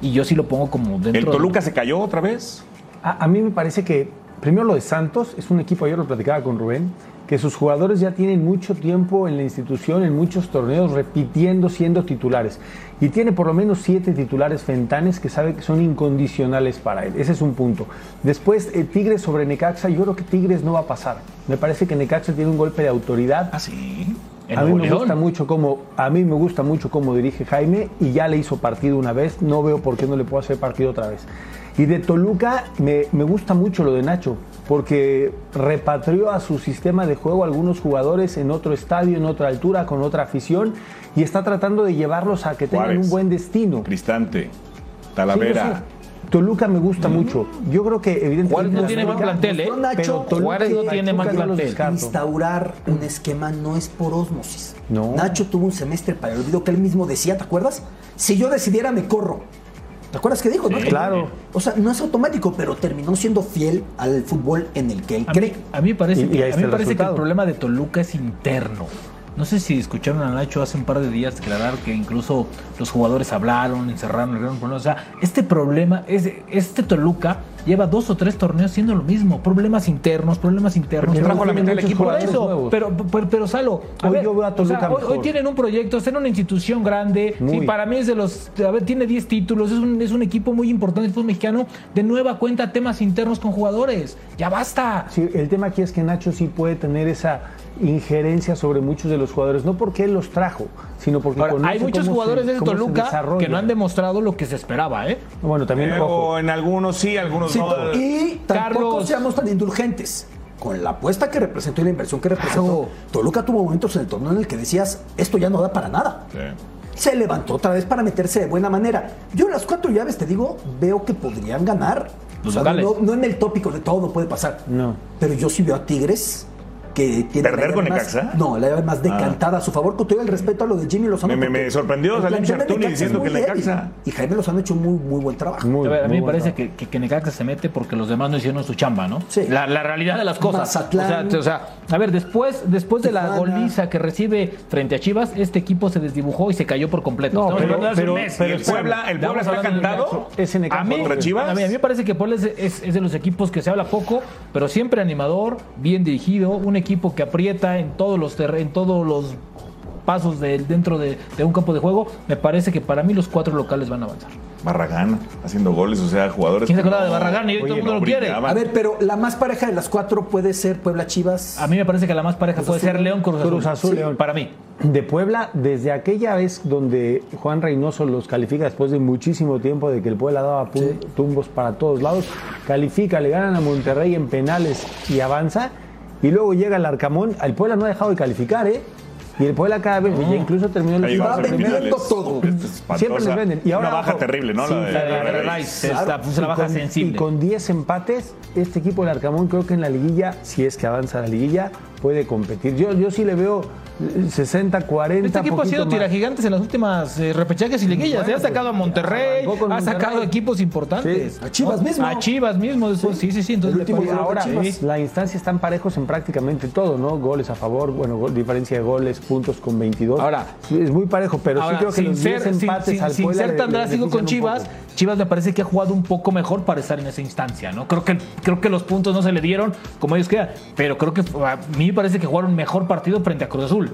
Y yo sí lo pongo como dentro ¿El de- Toluca se cayó otra vez? A, a mí me parece que, primero lo de Santos, es un equipo, ayer lo platicaba con Rubén, que sus jugadores ya tienen mucho tiempo en la institución, en muchos torneos, repitiendo, siendo titulares. Y tiene por lo menos siete titulares Fentanes que sabe que son incondicionales para él. Ese es un punto. Después, eh, Tigres sobre Necaxa, yo creo que Tigres no va a pasar. Me parece que Necaxa tiene un golpe de autoridad. Ah, sí. En a mí me gusta mucho cómo a mí me gusta mucho cómo dirige Jaime y ya le hizo partido una vez, no veo por qué no le puedo hacer partido otra vez. Y de Toluca me, me gusta mucho lo de Nacho, porque repatrió a su sistema de juego a algunos jugadores en otro estadio, en otra altura, con otra afición, y está tratando de llevarlos a que tengan Juárez. un buen destino. Cristante. Sí, Talavera. sí. Toluca me gusta mucho. Yo creo que evidentemente Juárez no tiene Toluca- mal plantel, ¿eh? Nacho Pero Toluca Juárez no tiene mal no plantel. descarto. Instaurar un esquema no es por ósmosis. No. Nacho tuvo un semestre para el olvido que él mismo decía, ¿te acuerdas? Si yo decidiera, me corro. ¿Te acuerdas que dijo? no? Sí, claro. O sea, no es automático, pero terminó siendo fiel al fútbol en el que él A mí, cree. a mí me parece, Y- que, a mí el parece que el problema de Toluca es interno. No sé si escucharon a Nacho hace un par de días declarar que incluso los jugadores hablaron, encerraron, arreglaron problemas. O sea, este problema, es, este Toluca lleva dos o tres torneos siendo lo mismo. Problemas internos, problemas internos. Porque trajo la mitad del equipo. Por eso, pero, pero, pero, Salo, a Hoy ver, yo veo a o sea, Toluca hoy, hoy mejor. tienen un proyecto, están en una institución grande, sí, para mí es de los, a ver, tiene 10 títulos, es un, es un equipo muy importante el fútbol mexicano, de nueva cuenta temas internos con jugadores, ya basta. Sí, el tema aquí es que Nacho sí puede tener esa injerencia sobre muchos de los jugadores, no porque él los trajo, sino porque Ahora, hay muchos jugadores se- de Toluca que no han demostrado lo que se esperaba, ¿eh? Bueno, también, Eh, ojo, en algunos sí, algunos Sí, no. y tampoco Carlos. seamos tan indulgentes. Con la apuesta que representó y la inversión que representó, Claro. Toluca tuvo momentos en el torneo en el que decías, esto ya no da para nada. Sí. Se levantó otra vez para meterse de buena manera. Yo las cuatro llaves, te digo, veo que podrían ganar. O sea, no, no en el tópico de todo puede pasar. No. Pero yo sí veo a Tigres que tiene ¿Perder con más- Necaxa? No, la llave más decantada a su favor, con todo el respeto a lo de Jimmy Lozano. Me- me- sorprendió Salim Chartuni Necaxa diciendo es que Necaxa- débil. Y Jaime Lozano ha hecho muy, muy buen trabajo. muy, A, ver, a mí me parece que, que, que Necaxa se mete porque los demás no hicieron su chamba, ¿no? Sí. La, la realidad de las cosas. Mazatlán. O sea, te- o sea, a ver, después, después de la goliza que recibe frente a Chivas, este equipo se desdibujó y se cayó por completo. No, Estamos pero- hablando de hace pero- mes. pero ¿Y el Puebla, el Puebla está cantado? Necaxa. Ese Necaxa A mí, contra Chivas. a mí, a mí me parece que Puebla es, es- es de los equipos que se habla poco, pero siempre animador, bien dirigido, un equipo que aprieta en todos los en todos los pasos de- dentro de, de un campo de juego. Me parece que para mí los cuatro locales van a avanzar. Barragán haciendo goles, o sea, jugadores. ¿Quién se no- de Barragán? Y Oye, todo el mundo no lo quiere. brillaban. A ver, pero la más pareja de las cuatro puede ser Puebla Chivas. A mí me parece que la más pareja Cruz puede Azul. ser León Cruz Azul. Cruz Azul, Sí, León. Para mí. De Puebla, desde aquella vez donde Juan Reynoso los califica después de muchísimo tiempo de que el Puebla daba pu- tumbos para todos lados, califica, le ganan a Monterrey en penales y avanza, y luego llega el Arcamón, el Puebla no ha dejado de calificar, ¿eh? Y el Puebla cada vez, ya incluso terminó el va vendiendo todo. Siempre les venden. Y ahora, Una baja ojo, terrible, ¿no? sí, la de, La de la de Rice, Rice. está- la y baja con- sensible. Y con 10 empates, este equipo del Arcamón creo que en la liguilla, si es que avanza la liguilla, puede competir. Yo, yo sí le veo eh, 60, 40. Este equipo ha sido tiragigantes en las últimas eh, repechajes y liguillas. Se ha sacado a Monterrey, arrancó con ha Monterrey. sacado equipos importantes. Sí. A Chivas mismo. A Chivas mismo. Sí, sí, sí. Entonces Ahora, la instancia están parejos en prácticamente todo, ¿no? Goles a favor, bueno, diferencia de goles, puntos con 22. Ahora, es muy parejo, pero Ahora, sí creo que sin los 10 ser, sin- empates sin- al sin ser tan drástico con Chivas. Chivas me parece que ha jugado un poco mejor para estar en esa instancia, ¿no? Creo que, creo que los puntos no se le dieron como ellos quedan, pero creo que a mí parece que jugaron mejor partido frente a Cruz Azul.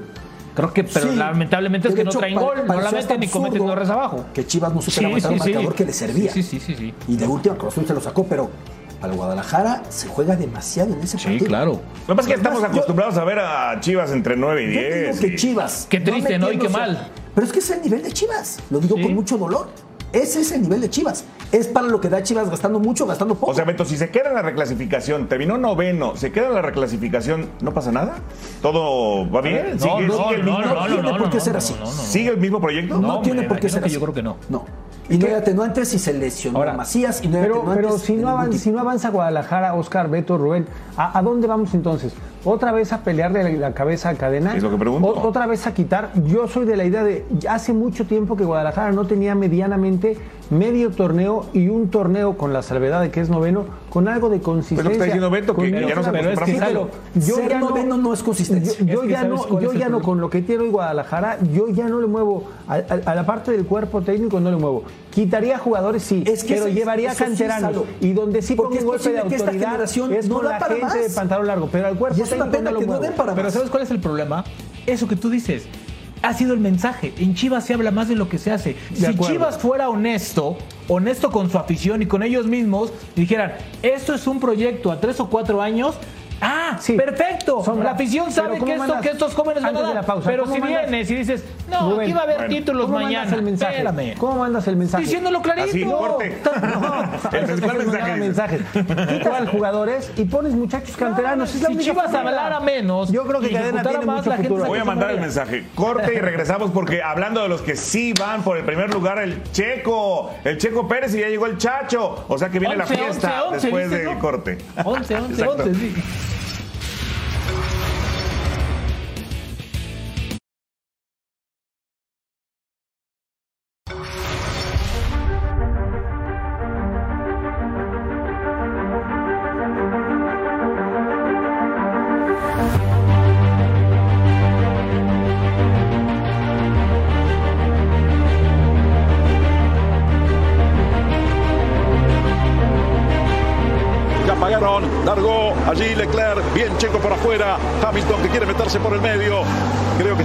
Creo que, pero Sí, lamentablemente es que no traen gol, no la meten ni cometen goles abajo. Que Chivas no supiera Sí, sí, sí. marcador que le servía. Sí, sí, sí, sí. Y de última Cruz Azul se lo sacó, pero al Guadalajara se juega demasiado en ese partido. Sí, claro. Lo que pasa es que estamos yo- acostumbrados a ver a Chivas entre 9 y Yo 10. digo que Chivas. Qué triste, ¿no? Y qué mal. Pero es que es el nivel de Chivas. Lo digo Sí. con mucho dolor. Ese es el nivel de Chivas. Es para lo que da Chivas gastando mucho, gastando poco. O sea, Beto, si se queda en la reclasificación, terminó noveno, se queda en la reclasificación, ¿no pasa nada? ¿Todo va bien? No, ¿Sigue, no, sigue no, mismo, no, tiene no, por qué no, ser no, así. no, no, no. ¿Sigue el mismo proyecto? no, No, tiene por qué ser así. yo creo que no. No. Y no hay atenuantes si se lesionó Ahora, Macías y no hay Pero, atenuantes. pero si, no avanza, tipo. si no avanza Guadalajara, Oscar, Beto, Rubén, ¿a, a dónde vamos entonces? ¿Otra vez a pelearle la, la cabeza a Cadena? Es lo que pregunto. O- ¿Otra vez a quitar? Yo soy de la idea de, hace mucho tiempo que Guadalajara no tenía medianamente medio torneo y un torneo con la salvedad de que es noveno, con algo de consistencia. Pero está diciendo Beto, que ya no se pero es que, acostumbramos. pero yo Ser ya noveno no es consistencia. Yo, yo Es que ya ¿sabes no, yo ya no con lo que tiene hoy Guadalajara, yo ya no le muevo a, a- a la parte del cuerpo técnico, no le muevo. Quitaría jugadores, sí, Es que pero llevaría eso canteranos. Y donde sí Porque pongo un golpe de autoridad es no la gente más. de pantalón largo, pero al cuerpo Pena que no den para Pero más. ¿sabes cuál es el problema? Eso que tú dices. Ha sido el mensaje. En Chivas se habla más de lo que se hace. si acuerdo. Chivas fuera honesto, honesto con su afición y con ellos mismos, y dijeran, esto es un proyecto a tres o cuatro años. Ah, Sí. perfecto. Sombra. la afición sabe ¿cómo que, esto, mandas- que estos jóvenes van a dar. la pausa, Pero ¿cómo si mandas- vienes y dices, no, Rubén, aquí va a haber bueno. títulos ¿Cómo mañana. mandas el mensaje? Espérame. ¿Cómo mandas el mensaje? Diciéndolo clarito. Así, corte. No, El principal es mensaje. Quitas jugadores y pones muchachos canteranos. Es si Chivas forma. hablara menos Yo creo que Cadena tiene más, mucho la gente futuro. Voy a mandar el mensaje. Corte y regresamos porque hablando de los que sí van por el primer lugar, el Checo, el Checo Pérez y ya llegó el Chacho. O sea que viene la 11, fiesta 11, después del ¿no? corte. 11, 11, Exacto. 11, sí.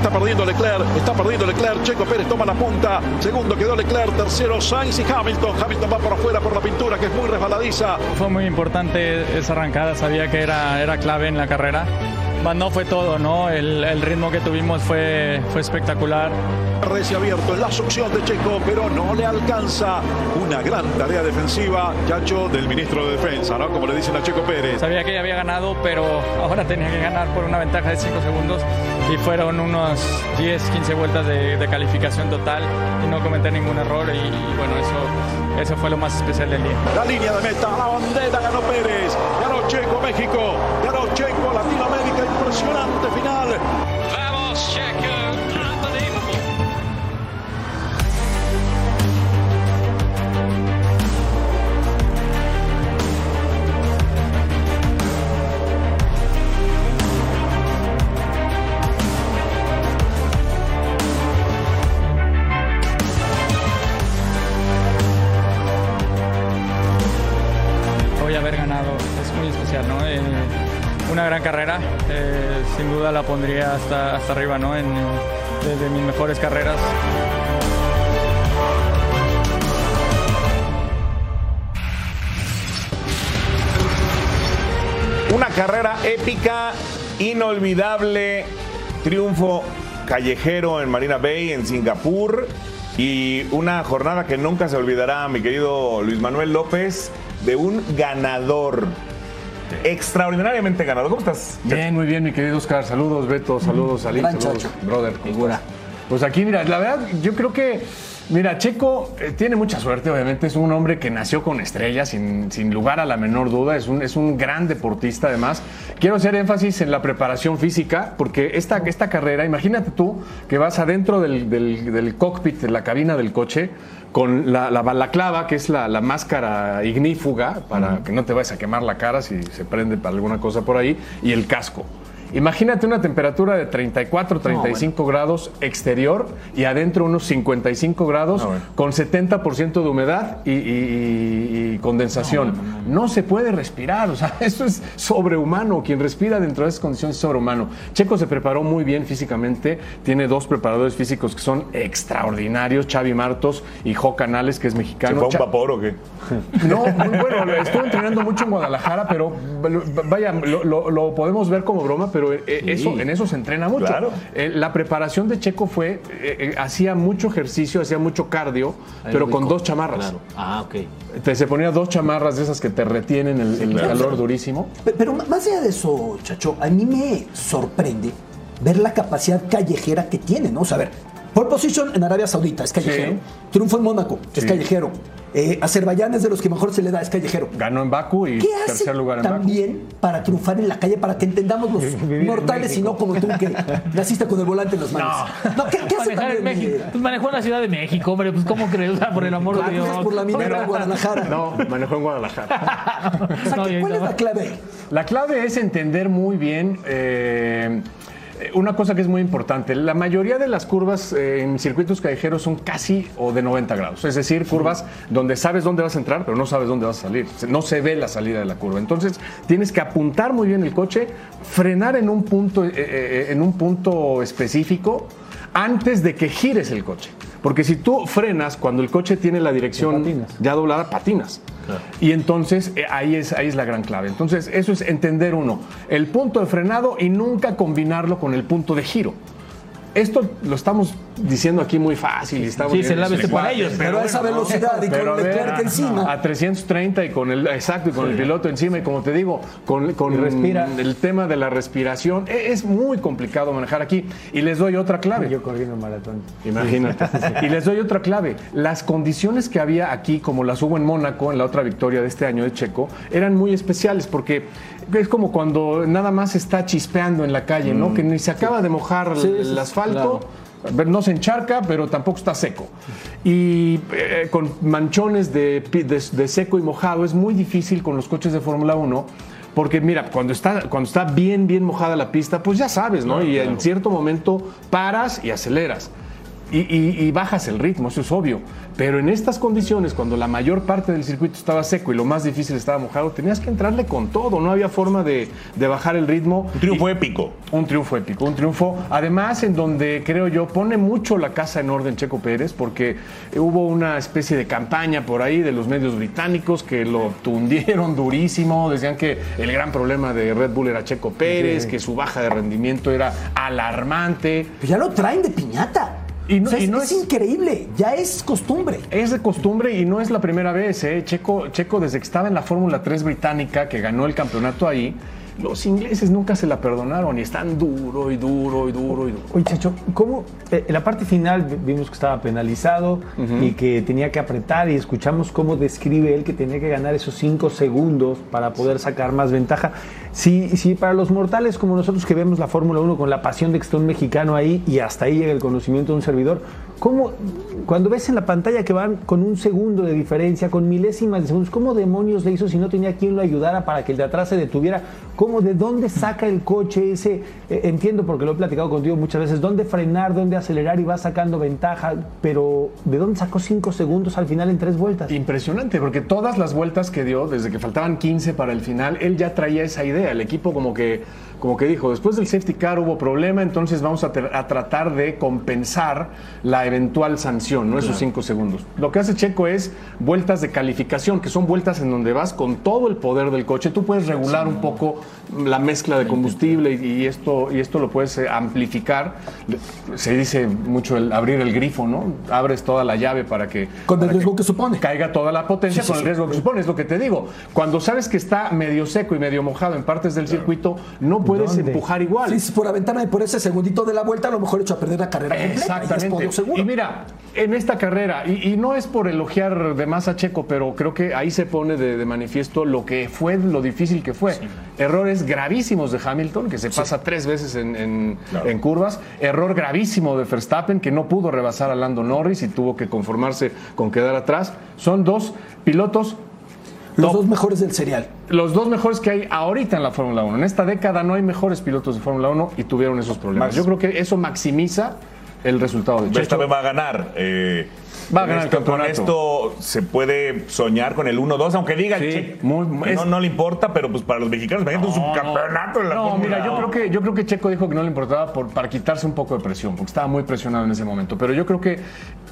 Está perdiendo Leclerc, está perdiendo Leclerc, Checo Pérez toma la punta, segundo quedó Leclerc, tercero Sainz y Hamilton, Hamilton va por afuera por la pintura que es muy resbaladiza, Fue muy importante esa arrancada, sabía que era, era clave en la carrera. No fue todo, ¿no? El, el ritmo que tuvimos fue, fue espectacular. Reci abierto, la succión de Checo, pero no le alcanza. Una gran tarea defensiva, Chacho, del ministro de Defensa, ¿no? Como le dicen a Checo Pérez. Sabía que ya había ganado, pero ahora tenía que ganar por una ventaja de 5 segundos. Y fueron unos 10, 15 vueltas de, de calificación total y no cometer ningún error. Y, bueno, eso, eso fue lo más especial del día. La línea de meta, la bandera ganó Pérez, ganó Checo México, ganó Checo Latinoamérica, impresionante final. Una gran carrera, eh, sin duda la pondría hasta, hasta arriba, ¿no? En, desde mis mejores carreras. Una carrera épica, inolvidable, triunfo callejero en Marina Bay, en Singapur, y una jornada que nunca se olvidará, mi querido Luis Manuel López, de un ganador. Extraordinariamente ganador. ¿Cómo estás? Bien, muy bien, mi querido Oscar. Saludos, Beto. Saludos, Ali. Saludos, chacho. brother. Figura. Pues aquí, mira, la verdad, yo creo que, mira, Checo eh, tiene mucha suerte, obviamente. Es un hombre que nació con estrellas, sin, sin lugar a la menor duda. Es un, es un gran deportista, además. Quiero hacer énfasis en la preparación física, porque esta, esta carrera, imagínate tú que vas adentro del, del- del cockpit, de la cabina del coche, con la, la balaclava, que es la, la máscara ignífuga, para que no te vayas a quemar la cara si se prende para alguna cosa por ahí, y el casco. Imagínate una temperatura de 34, 35 grados exterior y adentro unos 55 grados con 70% de humedad y, y- y- y condensación. No, se puede respirar, o sea, esto es sobrehumano. Quien respira dentro de esas condiciones es sobrehumano. Checo se preparó muy bien físicamente, tiene dos preparadores físicos que son extraordinarios, Xavi Martos y Jo Canales, que es ¿Se mexicano. fue a un vapor o qué? no, muy bueno. Estuve entrenando mucho en Guadalajara, pero vaya, lo, lo- lo podemos ver como broma, pero eh, eso, en eso se entrena mucho. Claro. Eh, la preparación de Checo fue, eh, eh, hacía mucho ejercicio, hacía mucho cardio, Ahí pero con dos chamarras. Claro. Ah, ok. Te- se ponía dos chamarras de esas que te retienen el, el claro. calor durísimo. Pe- Pero más allá de eso, Chacho, a mí me sorprende ver la capacidad callejera que tiene, ¿no? O sea, a ver, pole position en Arabia Saudita es callejero. Sí. Triunfo en Mónaco es Sí. callejero. Eh, Azerbaiyán es de los que mejor se le da, es callejero. Ganó en Baku y ¿Qué hace tercer lugar en Baku. también para triunfar en la calle, para que entendamos los Vivir mortales y no como tú que naciste con el volante en las manos? No, ¿qué, qué hace Manejar en también? México. eh, Pues manejó en la Ciudad de México, hombre. Pues, ¿cómo crees? O sea, por el amor de Dios. es por la minera de Guadalajara. No, manejó en Guadalajara. o sea, No, ¿qué- ya ¿Cuál es la clave? La clave es entender muy bien eh, una cosa que es muy importante. La mayoría de las curvas eh, en circuitos callejeros son casi o de 90 grados. Es decir, curvas donde sabes dónde vas a entrar, pero no sabes dónde vas a salir. No se ve la salida de la curva. Entonces, tienes que apuntar muy bien el coche, frenar en un punto, eh, eh, en un punto específico antes de que gires el coche. Porque si tú frenas cuando el coche tiene la dirección patinas. ya doblada, patinas. Y entonces eh, ahí, es, ahí es la gran clave. Entonces eso es entender uno, el punto de frenado y nunca combinarlo con el punto de giro. Esto lo estamos diciendo aquí muy fácil y estamos Sí, bien se por lenguaje, ellos, Pero a esa velocidad y con Leclerc encima. A 330 y con el exacto y con el piloto encima y como te digo, con, con respira. el tema de la respiración e- es muy complicado manejar aquí y les doy otra clave. Yo corriendo maratón. Imagínate. Y les doy otra clave. Las condiciones que había aquí, como las hubo en Mónaco, en la otra victoria de este año de Checo, eran muy especiales porque es como cuando nada más está chispeando en la calle, ¿no? Que ni se acaba de mojar Sí, el asfalto. No se encharca, pero tampoco está seco. Y eh, con manchones de, pi- de- de seco y mojado es muy difícil con los coches de Fórmula 1. Porque mira, cuando está, cuando está bien, bien mojada la pista, pues ya sabes, ¿no? y en cierto momento paras y aceleras. Y, y- y bajas el ritmo, eso es obvio. Pero en estas condiciones, cuando la mayor parte del circuito estaba seco y lo más difícil estaba mojado, tenías que entrarle con todo. No había forma de, de bajar el ritmo. Un triunfo épico. Un triunfo épico, un triunfo. Además, en donde creo yo pone mucho la casa en orden Checo Pérez, porque hubo una especie de campaña por ahí de los medios británicos que lo tundieron durísimo. Decían que el gran problema de Red Bull era Checo Pérez, que su baja de rendimiento era alarmante. Pues ya lo traen de piñata. Y no- O sea, y es, no es es- increíble, ya es costumbre. Es de costumbre y no es la primera vez. ¿eh? Checo, Checo, desde que estaba en la Fórmula 3 británica, que ganó el campeonato ahí, los ingleses nunca se la perdonaron y están duro y duro y duro y duro. Oye, Chacho, ¿cómo? eh, en la parte final vi- vimos que estaba penalizado y que tenía que apretar y escuchamos cómo describe él que tenía que ganar esos cinco segundos para poder sacar más ventaja. Si, si para los mortales como nosotros que vemos la Fórmula 1 con la pasión de que está un mexicano ahí y hasta ahí llega el conocimiento de un servidor, ¿cómo, cuando ves en la pantalla que van con un segundo de diferencia, con milésimas de segundos, ¿cómo demonios le hizo si no tenía quien lo ayudara para que el de atrás se detuviera? ¿Cómo, de dónde saca el coche ese? eh, entiendo porque lo he platicado contigo muchas veces, dónde frenar, dónde acelerar y va sacando ventaja, pero ¿de dónde sacó cinco segundos al final en tres vueltas? Impresionante, porque todas las vueltas que dio, desde que faltaban 15 para el final, él ya traía esa idea. El equipo como que, como que dijo, después del safety car hubo problema, entonces vamos a, a tratar de compensar la eventual sanción, ¿no? Esos cinco segundos. Lo que hace Checo es vueltas de calificación, que son vueltas en donde vas con todo el poder del coche. Tú puedes regular un poco la mezcla de combustible y, y esto, y esto lo puedes eh, amplificar. Se dice mucho el abrir el grifo, ¿no? Abres toda la llave para que... Con el riesgo que supone. caiga toda la potencia Sí, sí, con el riesgo que supone, es lo que te digo. Cuando sabes que está medio seco y medio mojado en partes del circuito, no puedes ¿Dónde? empujar igual. Sí, por aventarme por ese segundito de la vuelta, a lo mejor he hecho a perder la carrera y Exactamente. seguro. Y mira, en esta carrera, y, y no es por elogiar de más a Checo, pero creo que ahí se pone de, de manifiesto lo que fue, lo difícil que fue. Errores gravísimos de Hamilton, que se pasa tres veces en, en- en curvas. Error gravísimo de Verstappen, que no pudo rebasar a Lando Norris y tuvo que conformarse con quedar atrás. Son dos pilotos Los top. dos mejores del serial. Los dos mejores que hay ahorita en la Fórmula 1. En esta década no hay mejores pilotos de Fórmula 1 y tuvieron esos problemas. Max. Yo creo que eso maximiza el resultado de Checo. Verstappen va a ganar. eh, Va a con ganar el esto- Con campeonato. esto se puede soñar con el 1-2, aunque diga el Sí, Che- muy- que es- no, no le importa, pero pues para los mexicanos, imagínate un subcampeonato en la No, mira, yo 1. creo que yo creo que Checo dijo que no le importaba por, para quitarse un poco de presión, porque estaba muy presionado en ese momento. Pero yo creo que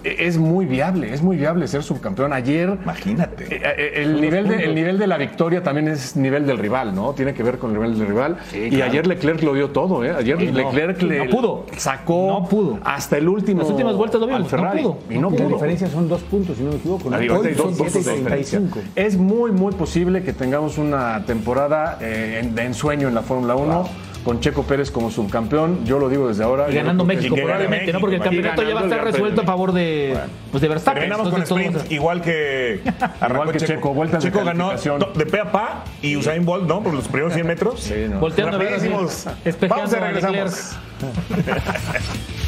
es muy viable, es muy viable ser subcampeón. Ayer Imagínate. eh, eh, el nivel de, el nivel de la victoria también es nivel del rival, ¿no? Tiene que ver con el nivel del rival. y claro. ayer Leclerc lo dio todo, ¿eh? Ayer Sí, no. Leclerc le No pudo. sacó No pudo. hasta el último. Las últimas vueltas lo al vimos, no pudo. Y no pudo. Diferencia son dos puntos, si no me equivoco. ¿no? La diferencia Hoy son puntos de 75. Es muy, muy posible que tengamos una temporada eh, en- de ensueño en la Fórmula 1 con Checo Pérez como subcampeón. Yo lo digo desde ahora. Y ganando México, probablemente, ¿no? Porque el México, campeonato ya va a estar resuelto a favor de, pues de Verstappen. Terminamos con Entonces, todo- sprint, igual que Igual que Checo, de Checo ganó calificación. to- de pe a pa y Usain Bolt, ¿no? Por los primeros 100 metros. Sí, no. Volteando a ver así, Rapidísimos. y a regresamos.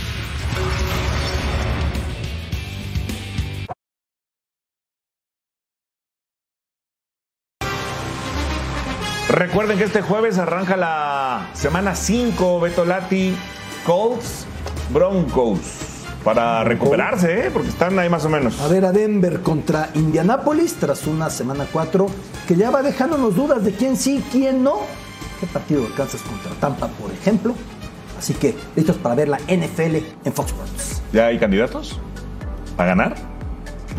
Recuerden que este jueves arranca la semana 5, Beto Lati, Colts, Broncos. Para recuperarse, ¿eh? porque están ahí más o menos. A ver a Denver contra Indianápolis tras una semana 4 que ya va dejándonos dudas de quién sí, quién no. ¿Qué partido alcanzas contra Tampa, por ejemplo? Así que listos para ver la NFL en Fox Sports. ¿Ya hay candidatos? ¿A ganar?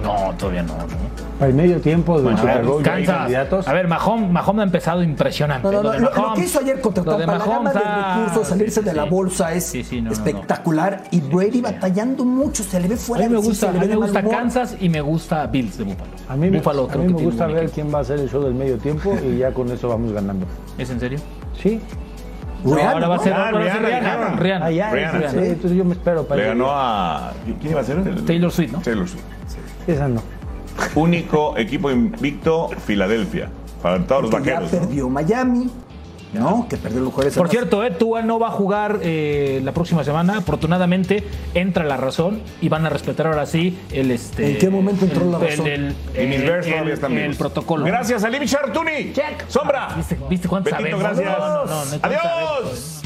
No, todavía no. no. Al medio tiempo del Bueno, Super Bowl hay candidatos. A ver, Mahomes, Mahomes ha empezado impresionante. No, no, Lo de lo, que hizo ayer contra de Tampa, la gama de ah, recursos, salirse sí, de la bolsa es Sí, sí, no, no, no. espectacular. Y Brady batallando mucho, se le ve A fuera mí me de sí, gusta, a mí de me gusta. Kansas y me gusta Bills de Buffalo. A mí, me- Buffalo a creo mí que me gusta ver quién va a hacer el show del medio tiempo y ya con eso vamos ganando. ¿Es en serio? Sí. No, Rihanna, ahora va a ¿no? ser, Ah, ahora va a ser Rihanna, Rihanna. Rihanna. Ah, ya, Rihanna, sí, entonces yo me espero para Le ganó a. ¿Quién iba a ser? El- Taylor Swift, ¿no? Taylor Swift. Esa no. Único equipo invicto, Filadelfia. Para todos los Que vaqueros. Ya perdió Miami, ¿no? Que perdió los jueves. Por cierto, eh, Tua no va a jugar eh, la próxima semana. Afortunadamente entra la razón y van a respetar ahora sí el este. ¿En qué momento entró el- la el- razón? el- Y mis el- Bears el- el vivos. protocolo. Gracias, Alim Chartuni. Check. Sombra. ¿Viste, viste cuánto Betito, sabemos? gracias. No, no, no, no, no, cuánto sabemos. Adiós.